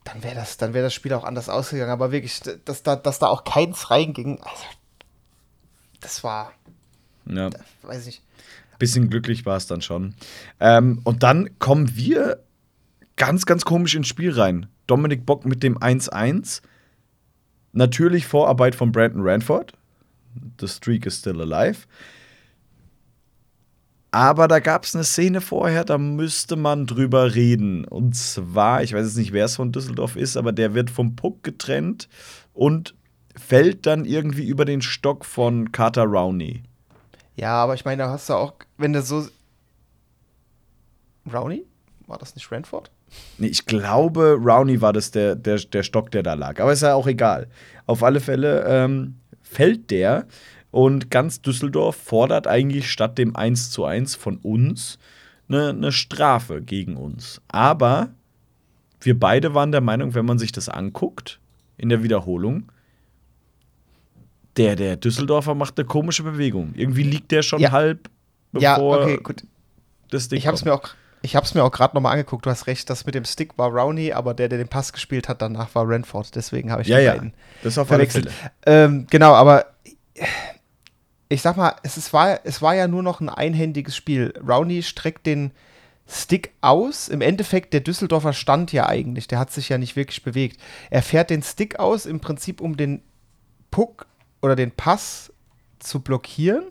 dann wäre das, dann wär das Spiel auch anders ausgegangen. Aber wirklich, dass da, dass da auch keins reinging, also, das war, Ja. weiß ich. Bisschen glücklich war es dann schon. Ähm, und dann kommen wir ganz, ganz komisch ins Spiel rein. Dominik Bock mit dem 1-1. Natürlich Vorarbeit von Brandon Ranford. The Streak is still alive. Aber da gab es eine Szene vorher, da müsste man drüber reden. Und zwar, ich weiß jetzt nicht, wer es von Düsseldorf ist, aber der wird vom Puck getrennt und fällt dann irgendwie über den Stock von Carter Rowney. Ja, aber ich meine, da hast du auch, wenn du so. Rowney? War das nicht Ranford? Nee, ich glaube, Rowney war das der, der, der Stock, der da lag. Aber ist ja auch egal. Auf alle Fälle ähm, fällt der und ganz Düsseldorf fordert eigentlich statt dem 1 zu 1 von uns eine, eine Strafe gegen uns. Aber wir beide waren der Meinung, wenn man sich das anguckt in der Wiederholung, der, der Düsseldorfer macht eine komische Bewegung. Irgendwie liegt der schon Ja. halb, Ja, bevor okay, gut. das Ding Ich habe es kommt. mir auch. Ich habe es mir auch gerade nochmal angeguckt, du hast recht, das mit dem Stick war Rowney, aber der, der den Pass gespielt hat, danach war Ranford. Deswegen habe ich Ja, die ja. beiden Das auf verwechselt. Ähm, genau, aber ich sag mal, es, ist, war, es war ja nur noch ein einhändiges Spiel. Rowney streckt den Stick aus. Im Endeffekt, der Düsseldorfer stand ja eigentlich, der hat sich ja nicht wirklich bewegt. Er fährt den Stick aus, im Prinzip um den Puck oder den Pass zu blockieren.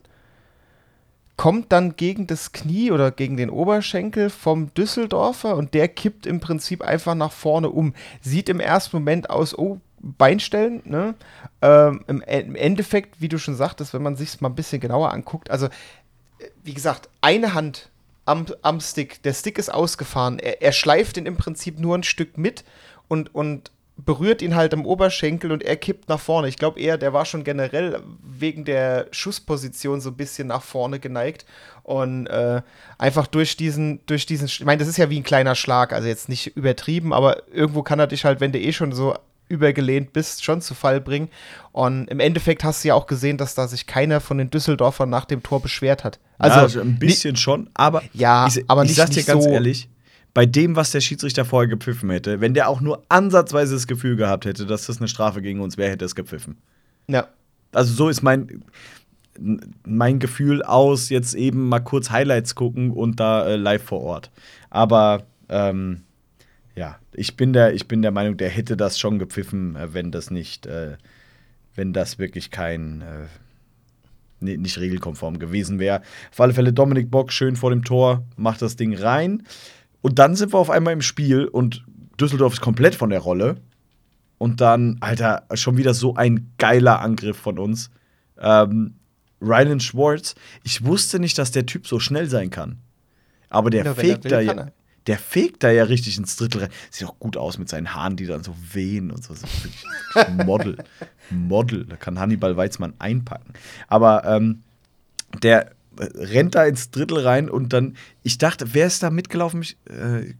Kommt dann gegen das Knie oder gegen den Oberschenkel vom Düsseldorfer und der kippt im Prinzip einfach nach vorne um. Sieht im ersten Moment aus, oh, Beinstellen, ne? Ähm, im, E- Endeffekt, wie du schon sagtest, wenn man sich mal ein bisschen genauer anguckt, also äh, wie gesagt, eine Hand am, am Stick, der Stick ist ausgefahren, er, er schleift ihn im Prinzip nur ein Stück mit und, und berührt ihn halt am Oberschenkel und er kippt nach vorne. Ich glaube eher, der war schon generell wegen der Schussposition so ein bisschen nach vorne geneigt und äh, einfach durch diesen, durch diesen, ich meine, das ist ja wie ein kleiner Schlag, also jetzt nicht übertrieben, aber irgendwo kann er dich halt, wenn du eh schon so übergelehnt bist, schon zu Fall bringen. Und im Endeffekt hast du ja auch gesehen, dass da sich keiner von den Düsseldorfern nach dem Tor beschwert hat. Also ja, ein bisschen schon, aber Ja, ich, aber ich nicht- sag dir nicht ganz so- ehrlich, bei dem, was der Schiedsrichter vorher gepfiffen hätte, wenn der auch nur ansatzweise das Gefühl gehabt hätte, dass das eine Strafe gegen uns wäre, hätte es gepfiffen. Ja, Also so ist mein, mein Gefühl aus, jetzt eben mal kurz Highlights gucken und da äh, live vor Ort. Aber ähm, ja, ich bin, der, ich bin der Meinung, der hätte das schon gepfiffen, äh, wenn das nicht, äh, wenn das wirklich kein, äh, ni- nicht regelkonform gewesen wäre. Auf alle Fälle Dominik Bock schön vor dem Tor, macht das Ding rein. Und dann sind wir auf einmal im Spiel und Düsseldorf ist komplett von der Rolle. Und dann, Alter, schon wieder so ein geiler Angriff von uns. Ähm, Rylan Schwartz, ich wusste nicht, dass der Typ so schnell sein kann. Aber der Ja, fegt da ja. er. Der fegt da ja richtig ins Drittel rein. Sieht auch gut aus mit seinen Haaren, die dann so wehen und so. Model. <laughs> Model. Da kann Hannibal Weizmann einpacken. Aber ähm, der rennt da ins Drittel rein und dann, ich dachte, wer ist da mitgelaufen? Ich, äh,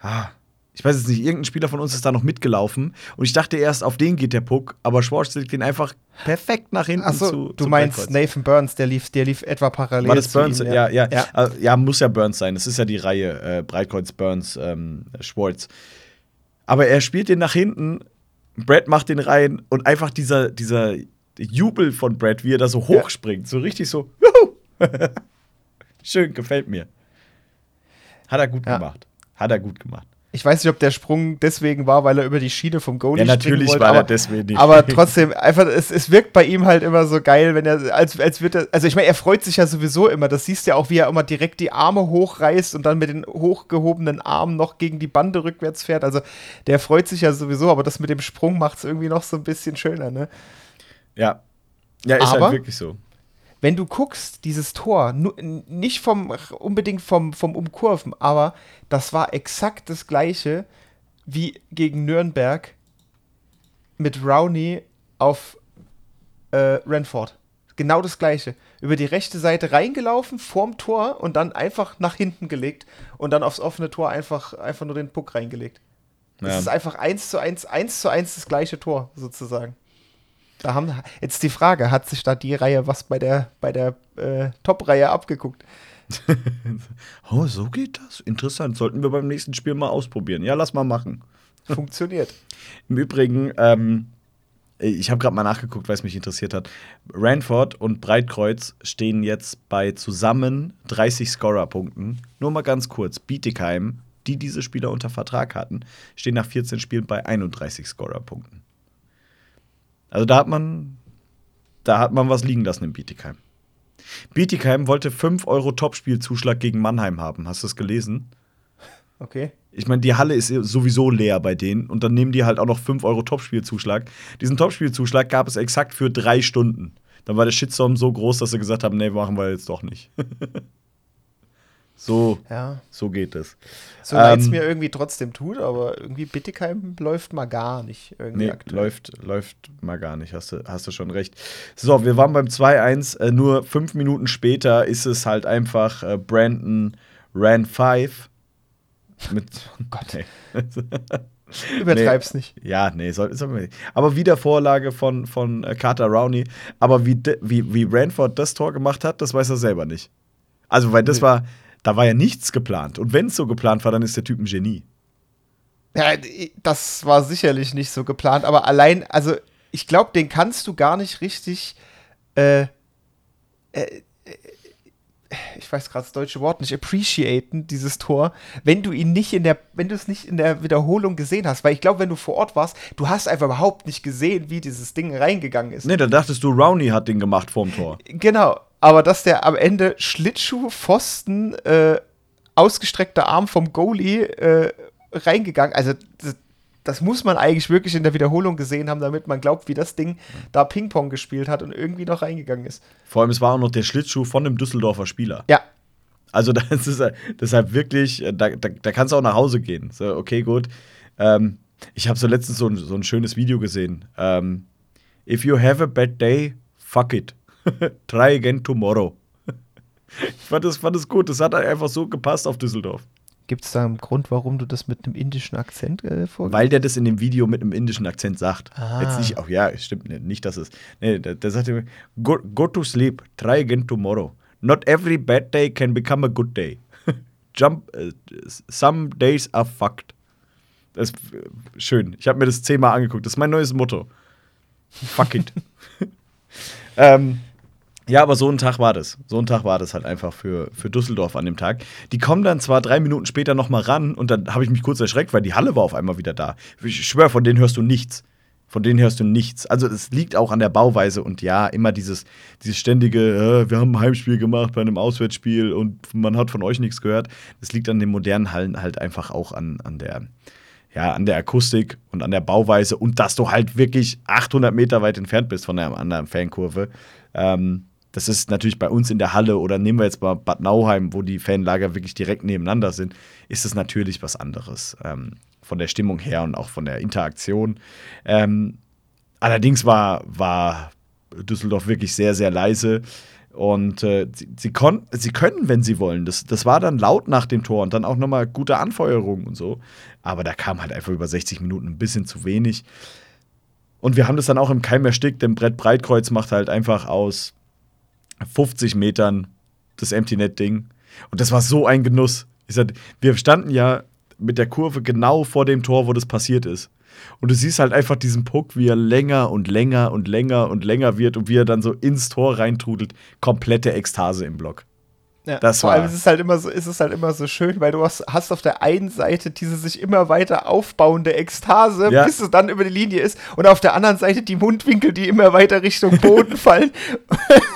ah, ich weiß jetzt nicht, irgendein Spieler von uns ist da noch mitgelaufen und ich dachte erst, auf den geht der Puck, aber Schwarz legt den einfach perfekt nach hinten Achso, zu. du meinst Breitkreuz. Nathan Burns, der lief, der lief etwa parallel. War das Burns? ihm, ja, ja. ja. Ja. ja, muss ja Burns sein. Das ist ja die Reihe äh, Breitkreuz, Burns, ähm, Schwartz. Aber er spielt den nach hinten, Brad macht den rein und einfach dieser, dieser Jubel von Brad, wie er da so hochspringt, so richtig so, juhu! <laughs> Schön, gefällt mir. Hat er gut Ja. gemacht. Hat er gut gemacht. Ich weiß nicht, ob der Sprung deswegen war, weil er über die Schiene vom Goalie Ja, natürlich wollte, war aber, er deswegen nicht. Aber <laughs> trotzdem, einfach, es, es wirkt bei ihm halt immer so geil, wenn er, als, als wird er, also ich meine, er freut sich ja sowieso immer. Das siehst du ja auch, wie er immer direkt die Arme hochreißt und dann mit den hochgehobenen Armen noch gegen die Bande rückwärts fährt. Also der freut sich ja sowieso, aber das mit dem Sprung macht es irgendwie noch so ein bisschen schöner, ne? Ja. Ja, ist Aber- halt wirklich so. wenn du guckst, dieses Tor, nicht vom, unbedingt vom, vom Umkurven, aber das war exakt das gleiche wie gegen Nürnberg mit Rowney auf äh, Renford. Genau das gleiche. Über die rechte Seite reingelaufen, vorm Tor und dann einfach nach hinten gelegt und dann aufs offene Tor einfach, einfach nur den Puck reingelegt. Ja. Es ist einfach eins zu eins, eins zu eins das gleiche Tor, sozusagen. Da haben jetzt die Frage, hat sich da die Reihe was bei der, bei der äh, Top-Reihe abgeguckt? <laughs> Oh, so geht das? Interessant. Sollten wir beim nächsten Spiel mal ausprobieren. Ja, lass mal machen. Funktioniert. <laughs> Im Übrigen, ähm, ich habe gerade mal nachgeguckt, weil es mich interessiert hat. Ranford und Breitkreuz stehen jetzt bei zusammen 30 Scorer-Punkten. Nur mal ganz kurz. Bietigheim, die diese Spieler unter Vertrag hatten, stehen nach 14 Spielen bei 31 Scorer-Punkten. Also da hat man, da hat man was liegen lassen in Bietigheim. Bietigheim wollte 5 Euro Topspielzuschlag gegen Mannheim haben. Hast du es gelesen? Okay. Ich meine, die Halle ist sowieso leer bei denen und dann nehmen die halt auch noch 5 Euro Topspielzuschlag. Diesen Topspielzuschlag gab es exakt für drei Stunden. Dann war der Shitstorm so groß, dass sie gesagt haben, nee, machen wir jetzt doch nicht. <laughs> so, Ja. so geht es. So leid es Ähm, mir irgendwie trotzdem tut, aber irgendwie Bittigheim läuft mal gar nicht. Irgendwie Nee, aktuell. läuft, läuft mal gar nicht, hast du, hast du schon recht. So, wir waren beim 2-1, äh, nur fünf Minuten später ist es halt einfach äh, Brandon Ran 5 mit <laughs> oh Gott. Nee. <laughs> Übertreib's nicht. Ja, nee, soll, soll man nicht. Aber wieder Vorlage von, von äh, Carter Rowney. Aber wie, wie, wie Ranford das Tor gemacht hat, das weiß er selber nicht. Also, weil das Nee. war, da war ja nichts geplant. Und wenn es so geplant war, dann ist der Typ ein Genie. Ja, das war sicherlich nicht so geplant, aber allein, also ich glaube, den kannst du gar nicht richtig, äh, äh, äh, ich weiß gerade das deutsche Wort nicht, appreciaten, dieses Tor, wenn du ihn nicht in der, wenn du es nicht in der Wiederholung gesehen hast. Weil ich glaube, wenn du vor Ort warst, du hast einfach überhaupt nicht gesehen, wie dieses Ding reingegangen ist. Nee, da dachtest du, Rowney hat den gemacht vorm Tor. Genau, aber dass der am Ende Schlittschuh, Pfosten, äh, ausgestreckter Arm vom Goalie äh, reingegangen, also das, das muss man eigentlich wirklich in der Wiederholung gesehen haben, damit man glaubt, wie das Ding da Ping-Pong gespielt hat und irgendwie noch reingegangen ist. Vor allem, es war auch noch der Schlittschuh von einem Düsseldorfer Spieler. Ja, Also, <laughs> das ist deshalb wirklich, äh, da, da, da kannst du auch nach Hause gehen. So, okay, gut. Ähm, ich habe so letztens so ein, so ein schönes Video gesehen. Ähm, If you have a bad day, fuck it. <laughs> Try again tomorrow. <laughs> ich fand das, fand das gut. Das hat halt einfach so gepasst auf Düsseldorf. gibt es da einen Grund, warum du das mit einem indischen Akzent äh, vorgehst? Weil der das in dem Video mit einem indischen Akzent sagt. Ah. Jetzt nicht, auch ja, stimmt nicht, nicht dass es. Nee, der, der sagte, go, go to sleep, try again tomorrow. Not every bad day can become a good day. <laughs> Jump, äh, some days are fucked. Das ist äh, schön. Ich habe mir das zehnmal angeguckt. Das ist mein neues Motto. Fuck it. ähm, ja, aber so ein Tag war das. So ein Tag war das halt einfach für, für Düsseldorf an dem Tag. Die kommen dann zwar drei Minuten später noch mal ran und dann habe ich mich kurz erschreckt, weil die Halle war auf einmal wieder da. Ich schwöre, von denen hörst du nichts. Von denen hörst du nichts. Also es liegt auch an der Bauweise und ja, immer dieses, dieses ständige, äh, wir haben ein Heimspiel gemacht bei einem Auswärtsspiel und man hat von euch nichts gehört. Das liegt an den modernen Hallen halt einfach auch an, an der, ja, an der Akustik und an der Bauweise und dass du halt wirklich 800 Meter weit entfernt bist von der anderen Fankurve. Ähm, das ist natürlich bei uns in der Halle oder nehmen wir jetzt mal Bad Nauheim, wo die Fanlager wirklich direkt nebeneinander sind, ist es natürlich was anderes. Ähm, von der Stimmung her und auch von der Interaktion. Ähm, allerdings war, war Düsseldorf wirklich sehr, sehr leise. Und äh, sie, sie, kon sie können, wenn sie wollen. Das, das war dann laut nach dem Tor und dann auch nochmal gute Anfeuerung und so. Aber da kam halt einfach über 60 Minuten ein bisschen zu wenig. Und wir haben das dann auch im Keim erstickt, denn Brett Breitkreuz macht halt einfach aus 50 Metern das Empty Net Ding. Und das war so ein Genuss. Ich sag, wir standen ja mit der Kurve genau vor dem Tor, wo das passiert ist. Und du siehst halt einfach diesen Puck, wie er länger und länger und länger und länger wird und wie er dann so ins Tor reintrudelt. Komplette Ekstase im Block. Ja, Das vor war- allem ist es halt immer so, ist es halt immer so schön, weil du hast, hast auf der einen Seite diese sich immer weiter aufbauende Ekstase, Ja. bis es dann über die Linie ist, und auf der anderen Seite die Mundwinkel, die immer weiter Richtung Boden <laughs> fallen. <laughs>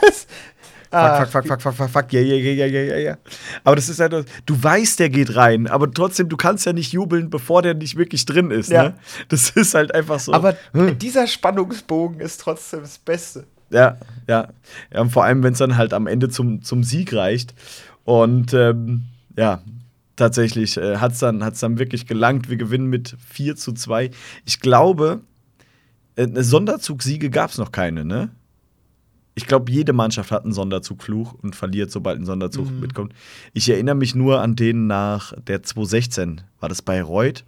Ah, Fuck, fuck, fuck, fuck, fuck, fuck, ja, ja, ja, ja, ja, ja. Aber das ist halt, du weißt, der geht rein, aber trotzdem, du kannst ja nicht jubeln, bevor der nicht wirklich drin ist, Ja. ne? Das <laughs> ist halt einfach so. Aber dieser Spannungsbogen ist trotzdem das Beste. Ja, ja. ja und vor allem, wenn es dann halt am Ende zum, zum Sieg reicht. Und ähm, ja, tatsächlich äh, hat es dann, hat's dann wirklich gelangt. Wir gewinnen mit 4 zu 2. Ich glaube, äh, Sonderzugsiege gab es noch keine, ne? Ich glaube, jede Mannschaft hat einen Sonderzugfluch und verliert, sobald ein Sonderzug mitkommt. Ich erinnere mich nur an den nach der 2016. War das Bayreuth?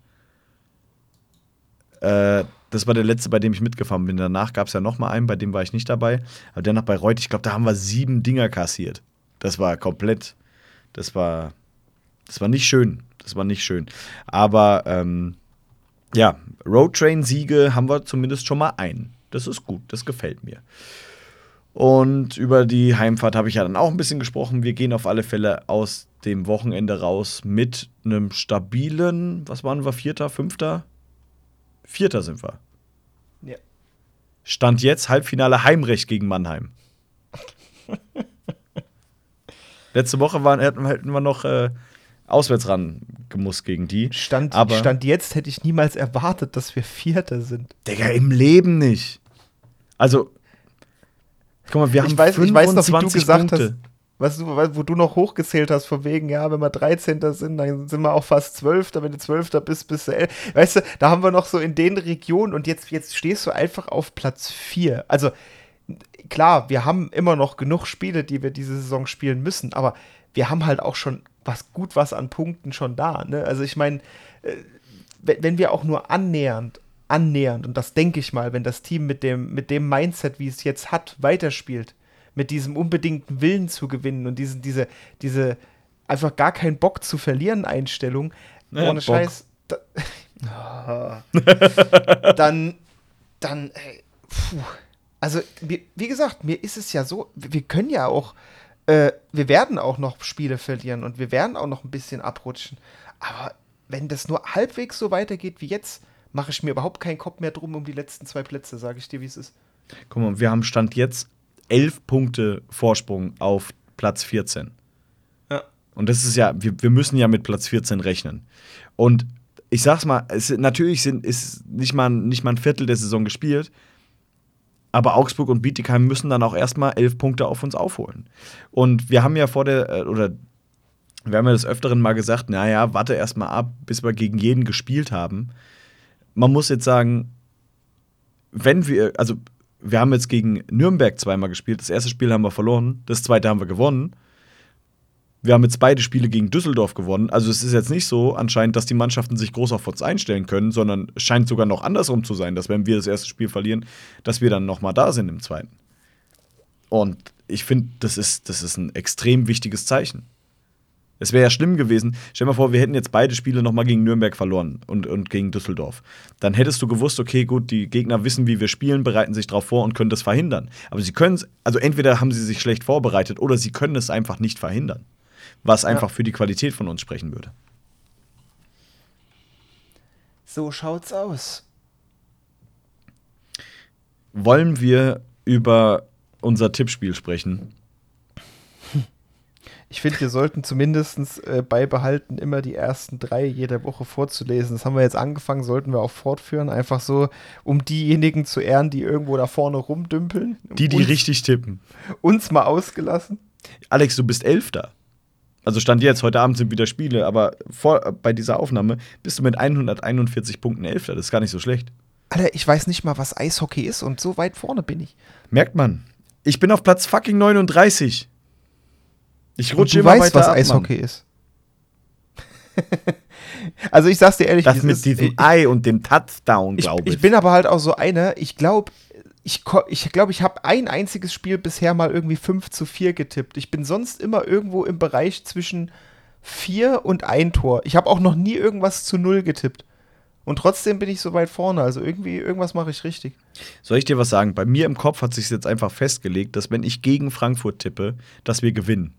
Äh, das war der letzte, bei dem ich mitgefahren bin. Danach gab es ja noch mal einen, bei dem war ich nicht dabei. Aber dennoch bei Reut, ich glaube, da haben wir sieben Dinger kassiert. Das war komplett, das war, das war nicht schön. Das war nicht schön. Aber ähm, ja, Roadtrain-Siege haben wir zumindest schon mal einen. Das ist gut, das gefällt mir. Und über die Heimfahrt habe ich ja dann auch ein bisschen gesprochen. Wir gehen auf alle Fälle aus dem Wochenende raus mit einem stabilen, was waren wir, Vierter, Fünfter? Vierter sind wir. Ja. Stand jetzt Halbfinale Heimrecht gegen Mannheim. <laughs> Letzte Woche waren, hätten, wir noch äh, auswärts ran gemusst gegen die. Stand, Aber- Stand jetzt hätte ich niemals erwartet, dass wir Vierter sind. Digga, im Leben nicht. Also, guck mal, wir haben ich, weiß, ich weiß noch, wie du 25 gesagt Punkte. hast, was du, wo du noch hochgezählt hast, von wegen, ja, wenn wir 13. sind, dann sind wir auch fast 12. Wenn du 12. bist, bist du 11. Weißt du, da haben wir noch so in den Regionen und jetzt, jetzt stehst du einfach auf Platz 4. Also, klar, wir haben immer noch genug Spiele, die wir diese Saison spielen müssen, aber wir haben halt auch schon was gut was an Punkten schon da. Ne? Also, ich meine, äh, wenn wir auch nur annähernd, annähernd, und das denke ich mal, wenn das Team mit dem, mit dem Mindset, wie es jetzt hat, weiterspielt, mit diesem unbedingten Willen zu gewinnen und diesen, diese, diese einfach gar keinen Bock zu verlieren Einstellung, Ja, ohne Bock. Scheiß, da, <laughs> dann, dann, ey, puh. Also, wie, wie gesagt, mir ist es ja so, wir wir können ja auch, äh, wir werden auch noch Spiele verlieren und wir werden auch noch ein bisschen abrutschen. Aber wenn das nur halbwegs so weitergeht wie jetzt, mache ich mir überhaupt keinen Kopf mehr drum um die letzten zwei Plätze, sage ich dir, wie es ist. Guck mal, wir haben Stand jetzt 11 Punkte Vorsprung auf Platz 14. Ja. Und das ist ja, wir, wir müssen ja mit Platz 14 rechnen. Und ich sag's mal, es, natürlich sind, ist nicht mal, nicht mal ein Viertel der Saison gespielt, aber Augsburg und Bietigheim müssen dann auch erstmal elf Punkte auf uns aufholen. Und wir haben ja vor der, äh, oder wir haben ja des Öfteren mal gesagt, naja, warte erstmal ab, bis wir gegen jeden gespielt haben. Man muss jetzt sagen, wenn wir, also wir haben jetzt gegen Nürnberg zweimal gespielt. Das erste Spiel haben wir verloren, das zweite haben wir gewonnen. Wir haben jetzt beide Spiele gegen Düsseldorf gewonnen. Also es ist jetzt nicht so anscheinend, dass die Mannschaften sich groß auf uns einstellen können, sondern es scheint sogar noch andersrum zu sein, dass wenn wir das erste Spiel verlieren, dass wir dann noch mal da sind im zweiten. Und ich finde, das ist, das ist ein extrem wichtiges Zeichen. Es wäre ja schlimm gewesen. Stell dir mal vor, wir hätten jetzt beide Spiele nochmal gegen Nürnberg verloren und, und gegen Düsseldorf. Dann hättest du gewusst, okay, gut, die Gegner wissen, wie wir spielen, bereiten sich darauf vor und können das verhindern. Aber sie können es, also entweder haben sie sich schlecht vorbereitet oder sie können es einfach nicht verhindern. Was einfach für die Qualität von uns sprechen würde. So schaut's aus. Wollen wir über unser Tippspiel sprechen? Ich finde, wir sollten zumindest äh, beibehalten, immer die ersten drei jeder Woche vorzulesen. Das haben wir jetzt angefangen, sollten wir auch fortführen. Einfach so, um diejenigen zu ehren, die irgendwo da vorne rumdümpeln. Die, die uns, richtig tippen. Uns mal ausgelassen. Alex, du bist Elfter. Also stand jetzt, heute Abend sind wieder Spiele, aber vor, bei dieser Aufnahme bist du mit 141 Punkten Elfter. Das ist gar nicht so schlecht. Alter, ich weiß nicht mal, was Eishockey ist und so weit vorne bin ich. Merkt man. Ich bin auf Platz fucking 39. Ich rutsche immer weißt, weiter was ab, Eishockey ist. <laughs> also ich sag's dir ehrlich, Mann. Das mit diesem ich, Ei und dem Touchdown, glaube ich. ich bin aber halt auch so einer, ich glaube, ich glaube, ich, glaub, ich habe ein einziges Spiel bisher mal irgendwie 5 zu 4 getippt. Ich bin sonst immer irgendwo im Bereich zwischen 4 und 1 Tor. Ich habe auch noch nie irgendwas zu 0 getippt. Und trotzdem bin ich so weit vorne. Also irgendwie, irgendwas mache ich richtig. Soll ich dir was sagen? Bei mir im Kopf hat sich jetzt einfach festgelegt, dass wenn ich gegen Frankfurt tippe, dass wir gewinnen.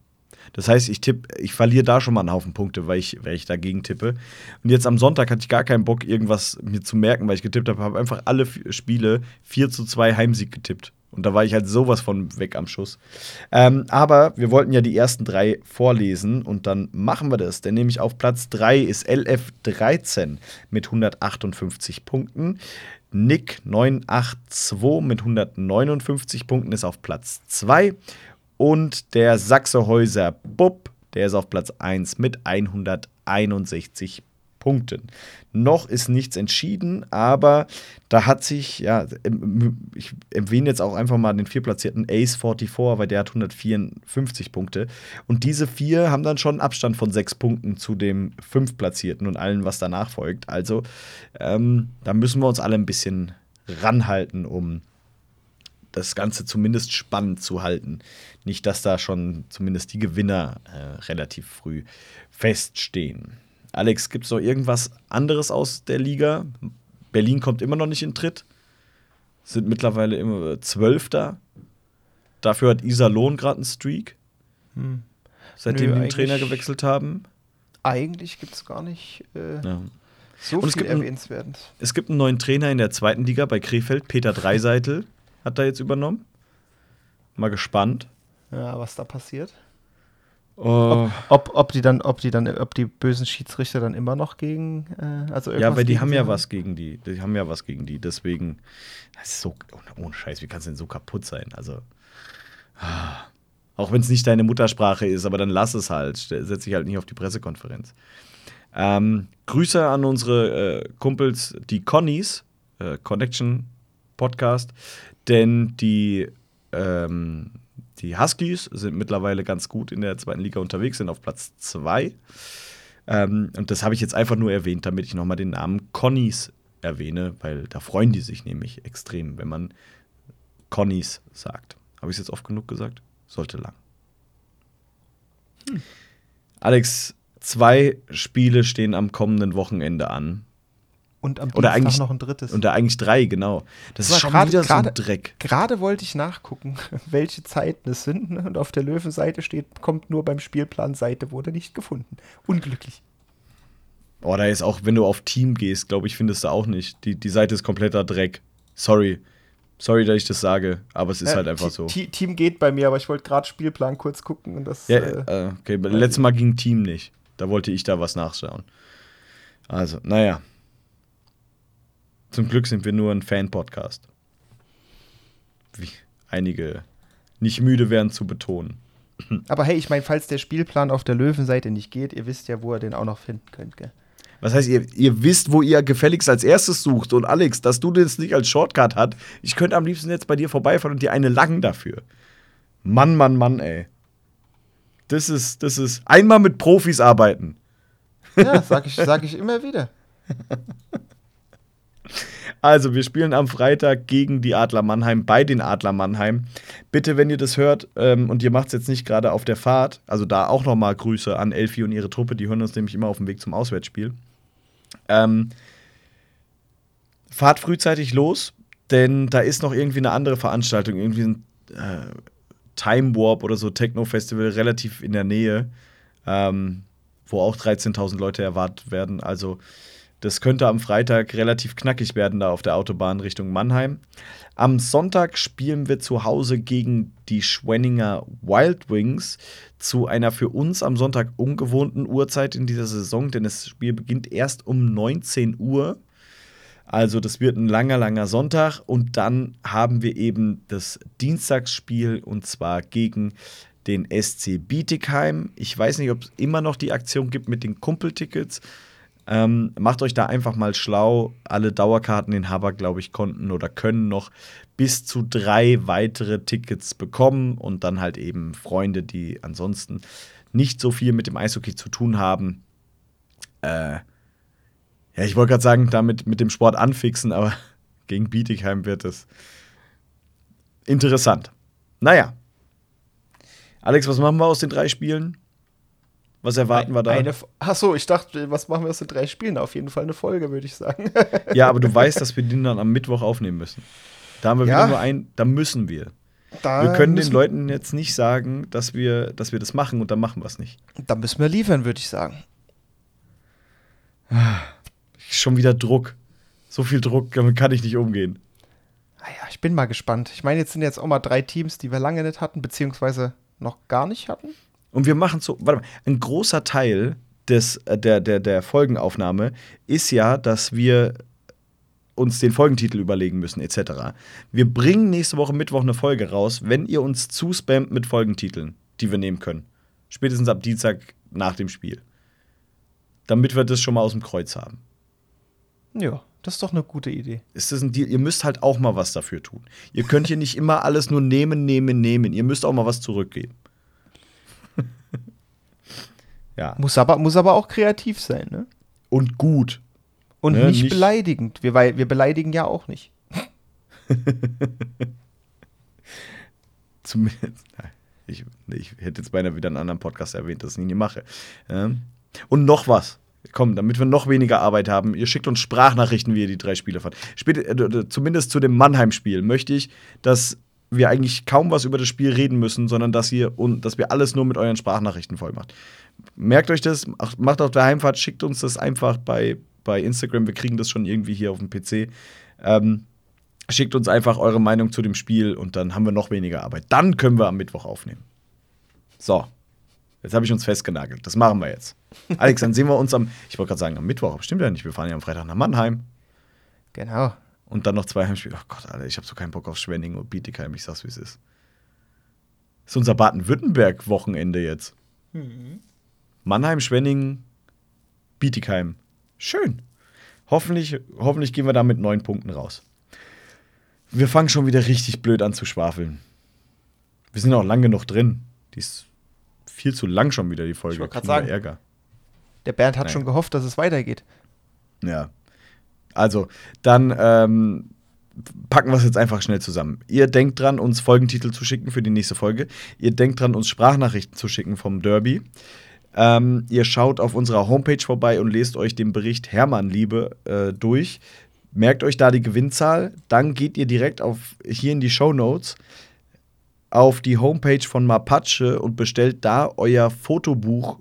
Das heißt, ich tippe, ich verliere da schon mal einen Haufen Punkte, weil ich, weil ich dagegen tippe. Und jetzt am Sonntag hatte ich gar keinen Bock, irgendwas mir zu merken, weil ich getippt habe. Habe einfach alle Spiele 4 zu 2 Heimsieg getippt. Und da war ich halt sowas von weg am Schuss. Ähm, aber wir wollten ja die ersten drei vorlesen und dann machen wir das. Denn nämlich auf Platz 3 ist LF13 mit 158 Punkten. Nick 982 mit 159 Punkten ist auf Platz 2. Und der Sachsehäuser Bub, der ist auf Platz 1 mit 161 Punkten. Noch ist nichts entschieden, aber da hat sich, ja, ich erwähne jetzt auch einfach mal den vierplatzierten Ace 44, weil der hat 154 Punkte. Und diese vier haben dann schon einen Abstand von sechs Punkten zu dem fünftplatzierten und allen, was danach folgt. Also ähm, da müssen wir uns alle ein bisschen ranhalten, um das Ganze zumindest spannend zu halten. Nicht, dass da schon zumindest die Gewinner äh, relativ früh feststehen. Alex, gibt es noch irgendwas anderes aus der Liga? Berlin kommt immer noch nicht in Tritt. Sind mittlerweile immer Zwölfter. Dafür hat Isa Lohn gerade einen Streak. Hm. Seitdem Nö, die den Trainer gewechselt haben. Eigentlich gibt es gar nicht äh, Ja. so Und es viel ein- erwähnenswertes. Es gibt einen neuen Trainer in der zweiten Liga bei Krefeld. Peter Dreiseitel hat da jetzt übernommen. Mal gespannt. Ja, was da passiert. Oh, Ob, ob die dann, ob die dann, ob die bösen Schiedsrichter dann immer noch gegen, äh, also ja, weil die haben ja was gegen die. Die haben ja was gegen die. Deswegen, das ist so, ohne, Scheiß, wie kann es denn so kaputt sein? Also, ah. auch wenn es nicht deine Muttersprache ist, aber dann lass es halt. Setz dich halt nicht auf die Pressekonferenz. Ähm, Grüße an unsere äh, Kumpels, die Connies, äh, Connection Podcast, denn die, ähm, die Huskies sind mittlerweile ganz gut in der zweiten Liga unterwegs, sind auf Platz 2. Ähm, und das habe ich jetzt einfach nur erwähnt, damit ich nochmal den Namen Connies erwähne, weil da freuen die sich nämlich extrem, wenn man Connies sagt. Habe ich es jetzt oft genug gesagt? Sollte lang. Alex, zwei Spiele stehen am kommenden Wochenende an. Und am Oder Dienstag eigentlich- noch ein drittes. Und da eigentlich drei, genau. Das ist war schon gerade- wieder so ein Dreck. Gerade wollte ich nachgucken, <laughs> welche Zeiten es sind. ne? Und auf der Löwenseite steht, kommt nur beim Spielplan Seite, wurde nicht gefunden. Unglücklich. Oh, da ist auch, wenn du auf Team gehst, glaube ich, findest du auch nicht. Die, die Seite ist kompletter Dreck. Sorry. Sorry, dass ich das sage, aber es ist Äh, halt einfach so. Team geht bei mir, aber ich wollte gerade Spielplan kurz gucken und das. Ja, äh, äh, okay, letztes Mal ging Team nicht. Da wollte ich da was nachschauen. Also, naja. Zum Glück sind wir nur ein Fan-Podcast. Wie einige nicht müde werden zu betonen. aber hey, ich meine, falls der Spielplan auf der Löwenseite nicht geht, ihr wisst ja, wo ihr den auch noch finden könnt, gell? Was heißt, ihr, ihr wisst, wo ihr gefälligst als erstes sucht. Und Alex, dass du das nicht als Shortcut hat, ich könnte am liebsten jetzt bei dir vorbeifahren und dir eine langen dafür. Mann, Mann, Mann, ey. Das ist, das ist einmal mit Profis arbeiten. Ja, sag ich, sag ich immer wieder. <laughs> Also, wir spielen am Freitag gegen die Adler Mannheim, bei den Adler Mannheim. Bitte, wenn ihr das hört ähm, und ihr macht es jetzt nicht gerade auf der Fahrt, also da auch nochmal Grüße an Elfi und ihre Truppe, die hören uns nämlich immer auf dem Weg zum Auswärtsspiel. Ähm, fahrt frühzeitig los, denn da ist noch irgendwie eine andere Veranstaltung, irgendwie ein äh, Time Warp oder so, Techno-Festival relativ in der Nähe, ähm, wo auch 13.000 Leute erwartet werden. Also, das könnte am Freitag relativ knackig werden, da auf der Autobahn Richtung Mannheim. Am Sonntag spielen wir zu Hause gegen die Schwenninger Wild Wings zu einer für uns am Sonntag ungewohnten Uhrzeit in dieser Saison, denn das Spiel beginnt erst um 19 Uhr. Also das wird ein langer, langer Sonntag und dann haben wir eben das Dienstagsspiel und zwar gegen den SC Bietigheim. Ich weiß nicht, ob es immer noch die Aktion gibt mit den Kumpeltickets. Ähm, macht euch da einfach mal schlau. Alle Dauerkarten in Haber, glaube ich, konnten oder können noch bis zu drei weitere Tickets bekommen und dann halt eben Freunde, die ansonsten nicht so viel mit dem Eishockey zu tun haben. Äh, ja, ich wollte gerade sagen, damit mit dem Sport anfixen, aber <laughs> gegen Bietigheim wird es interessant. Naja. Alex, was machen wir aus den drei Spielen? Was erwarten wir da? Eine, achso, ich dachte, was machen wir aus den drei Spielen? Auf jeden Fall eine Folge, würde ich sagen. <laughs> Ja, aber du weißt, dass wir den dann am Mittwoch aufnehmen müssen. Da haben wir Ja. wieder nur ein, da müssen wir. Da Wir können den Leuten jetzt nicht sagen, dass wir, dass wir das machen und dann machen wir es nicht. Da müssen wir liefern, würde ich sagen. Schon wieder Druck. So viel Druck, damit kann ich nicht umgehen. Naja, Ah ich bin mal gespannt. Ich meine, jetzt sind jetzt auch mal drei Teams, die wir lange nicht hatten, beziehungsweise noch gar nicht hatten. Und wir machen so, warte mal, ein großer Teil des, äh, der, der, der Folgenaufnahme ist ja, dass wir uns den Folgentitel überlegen müssen, etc. Wir bringen nächste Woche Mittwoch eine Folge raus, wenn ihr uns zuspammt mit Folgentiteln, die wir nehmen können. Spätestens ab Dienstag nach dem Spiel. damit wir das schon mal aus dem Kreuz haben. Ja, das ist doch eine gute Idee. Ist das ein Deal? Ihr müsst halt auch mal was dafür tun. Ihr könnt hier nicht immer alles nur nehmen, nehmen, nehmen. Ihr müsst auch mal was zurückgeben. Ja. Muss aber, muss aber auch kreativ sein, ne? Und gut. Und Ne, nicht, nicht- beleidigend. Wir, weil wir beleidigen ja auch nicht. <laughs> Zumindest. Ich, ich hätte jetzt beinahe wieder einen anderen Podcast erwähnt, dass ich ihn nie mache. Ähm, und noch was. Komm, damit wir noch weniger Arbeit haben, ihr schickt uns Sprachnachrichten, wie ihr die drei Spiele fand. Spät, äh, zumindest zu dem Mannheim-Spiel möchte ich, dass wir eigentlich kaum was über das Spiel reden müssen, sondern dass ihr und dass wir alles nur mit euren Sprachnachrichten voll macht. Merkt euch das, ach, macht auf der Heimfahrt, schickt uns das einfach bei, bei Instagram. Wir kriegen das schon irgendwie hier auf dem PC. Ähm, schickt uns einfach eure Meinung zu dem Spiel und dann haben wir noch weniger Arbeit. Dann können wir am Mittwoch aufnehmen. So. Jetzt habe ich uns festgenagelt. Das machen wir jetzt. Alex, dann sehen wir uns am, ich wollte gerade sagen, am Mittwoch, aber stimmt ja nicht. Wir fahren ja am Freitag nach Mannheim Genau. Und dann noch zwei Heimspiele. Oh Gott, Alter, ich habe so keinen Bock auf Schwenning und Bietigheim. Ich sag's, wie es ist. Das ist unser Baden-Württemberg-Wochenende jetzt. Mannheim, Schwenning, Bietigheim. Schön. Hoffentlich, hoffentlich gehen wir da mit neun Punkten raus. Wir fangen schon wieder richtig blöd an zu schwafeln. Wir sind auch lang genug drin. Die ist viel zu lang schon wieder, die Folge. Ich wollt grad Kriegen wir sagen. Ärger. Der Bernd hat Naja. schon gehofft, dass es weitergeht. Ja. Also, dann ähm, packen wir es jetzt einfach schnell zusammen. Ihr denkt dran, uns Folgentitel zu schicken für die nächste Folge. Ihr denkt dran, uns Sprachnachrichten zu schicken vom Derby. Ähm, ihr schaut auf unserer Homepage vorbei und lest euch den Bericht Hermann Liebe äh, durch. Merkt euch da die Gewinnzahl. Dann geht ihr direkt auf, hier in die Show Notes auf die Homepage von Mapache und bestellt da euer Fotobuch,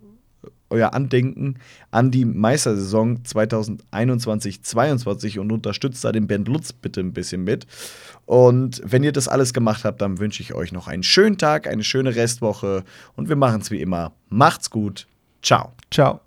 euer Andenken an die Meistersaison 2021-22 und unterstützt da den Bernd Lutz bitte ein bisschen mit. Und wenn ihr das alles gemacht habt, dann wünsche ich euch noch einen schönen Tag, eine schöne Restwoche und wir machen es wie immer. Macht's gut. Ciao. Ciao.